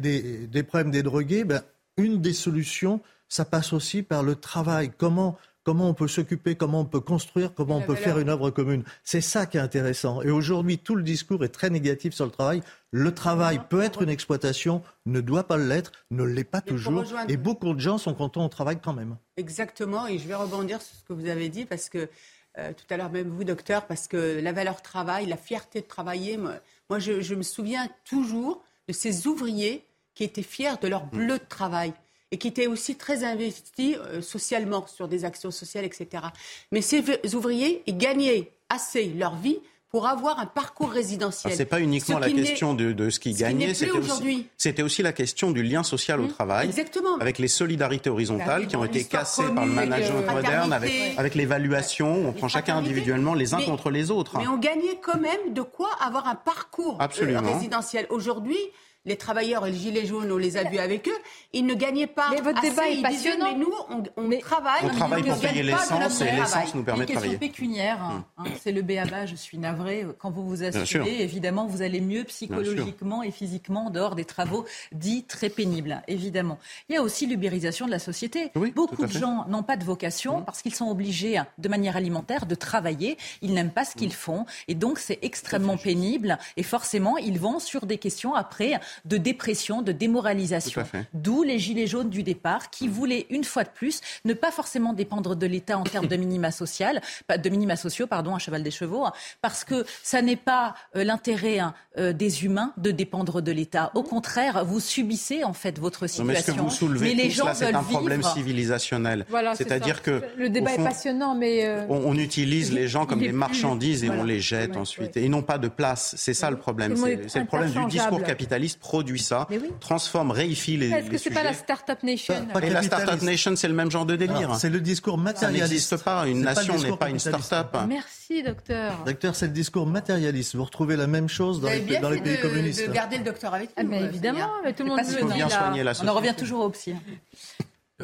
des, problèmes des drogués, ben, une des solutions, ça passe aussi par le travail. Comment comment on peut s'occuper, comment on peut construire, comment on peut faire une œuvre commune. C'est ça qui est intéressant. Et aujourd'hui, tout le discours est très négatif sur le travail. Le travail peut être une exploitation, ne doit pas l'être, ne l'est pas toujours. Et beaucoup de gens sont contents au travail quand même.
Exactement. Et je vais rebondir sur ce que vous avez dit parce que euh, tout à l'heure même vous, docteur, parce que la valeur travail, la fierté de travailler, moi, je, je me souviens toujours de ces ouvriers qui étaient fiers de leur bleu de travail et qui étaient aussi très investis euh, socialement sur des actions sociales, etc. Mais ces ouvriers, ils gagnaient assez leur vie pour avoir un parcours résidentiel.
Ce n'est pas uniquement la question de, ce qu'ils gagnaient, c'était aussi, la question du lien social au mmh, travail,
Exactement.
avec les solidarités horizontales qui ont été cassées par le management moderne, avec, avec l'évaluation, on prend chacun individuellement les uns contre les autres.
Mais on gagnait quand même de quoi avoir un parcours euh, résidentiel. Aujourd'hui, les travailleurs et les gilets jaunes, on les a vus avec eux, ils ne gagnaient pas
mais votre débat est passionnant.
mais nous, on, travaille.
On travaille pour payer l'essence et l'essence nous permet de travailler.
Une question pécuniaire, hein, hum. hein, c'est le BABA, je suis navré. Quand vous vous assumez, évidemment, vous allez mieux psychologiquement et physiquement en dehors des travaux dits très pénibles, évidemment. Il y a aussi l'ubérisation de la société. Beaucoup de gens n'ont pas de vocation hum. parce qu'ils sont obligés, de manière alimentaire, de travailler. Ils n'aiment pas ce qu'ils hum. font. Et donc, c'est extrêmement pénible. Et forcément, ils vont sur des questions après de dépression, de démoralisation. D'où les gilets jaunes du départ qui voulaient, une fois de plus, ne pas forcément dépendre de l'État en termes de minima social, de minima sociaux, pardon, à cheval des chevaux, hein, parce que ça n'est pas euh, l'intérêt hein, euh, des humains de dépendre de l'État. Au contraire, vous subissez en fait votre situation. mais
ce que vous soulevez mais les gens c'est un problème civilisationnel. C'est-à-dire que
le débat est passionnant, mais
euh, on, utilise les gens comme des marchandises et on les jette ensuite. Et ils n'ont pas de place. C'est ça le problème. C'est le problème du discours capitaliste produit ça, transforme, réifie les.
Est-ce que c'est pas la Startup Nation
Et la Startup Nation, c'est le même genre de délire.
C'est le discours matérialiste. Ça
n'existe pas. Une nation n'est pas une start-up.
Merci, docteur.
Docteur, c'est le discours matérialiste. Vous retrouvez la même chose dans, les, dans les, pays
de,
communistes.
De garder le docteur avec nous.
Ah, mais évidemment, mais tout le monde
veut bien soigner la société.
On en revient toujours au psy.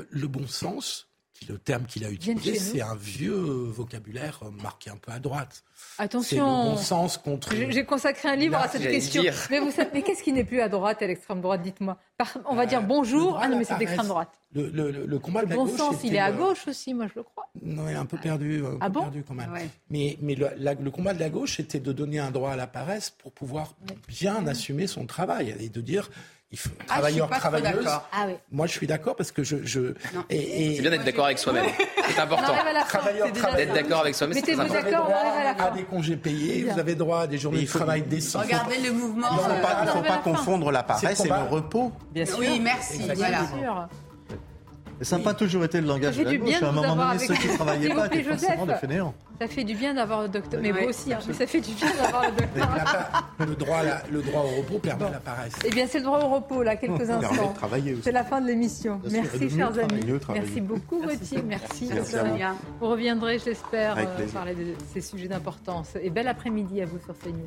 Le bon sens, le terme qu'il a utilisé, c'est un vieux vocabulaire marqué un peu à droite.
Attention.
bon sens contre.
J'ai consacré un livre à cette question. Mais vous savez, mais qu'est-ce qui n'est plus à droite et à l'extrême droite Dites-moi. On va euh, dire bonjour. Ah non, mais c'est l'extrême droite.
Le, le, combat de
la
bon
gauche. sens, il est à gauche aussi, moi je le crois.
Non, il est un peu perdu. Un ah peu perdu quand même. Mais, mais le, combat de la gauche, c'était de donner un droit à la paresse pour pouvoir bien assumer son travail et de dire il faut, ah, travailleur, travailleuse. Ah, oui. Moi, je suis d'accord parce que je. je
et, C'est bien d'être d'accord avec soi-même. C'est important. Travailleur, D'être d'accord avec soi-même, c'est
important. Vous d'accord,
à, des congés payés, vous avez droit à des journées de travail décentes.
Regardez le mouvement.
Il ne faut pas, faut pas confondre la paresse et le repos.
Bien sûr. Oui, merci. Voilà.
Ça n'a pas toujours été le langage de la gauche. À un moment donné, ceux qui ne travaillaient pas étaient forcément des fainéants.
Ça fait du bien d'avoir le docteur. Mais vous aussi, hein, ça fait du bien d'avoir le docteur.
le, droit, le droit au repos permet la paresse.
Eh bien, c'est le droit au repos, là, quelques instants. C'est la fin de l'émission. Merci, chers amis. Merci beaucoup, Gauthier. Merci. Vous reviendrez, j'espère, euh, parler de ces sujets d'importance. Et bel après-midi à vous sur CNews.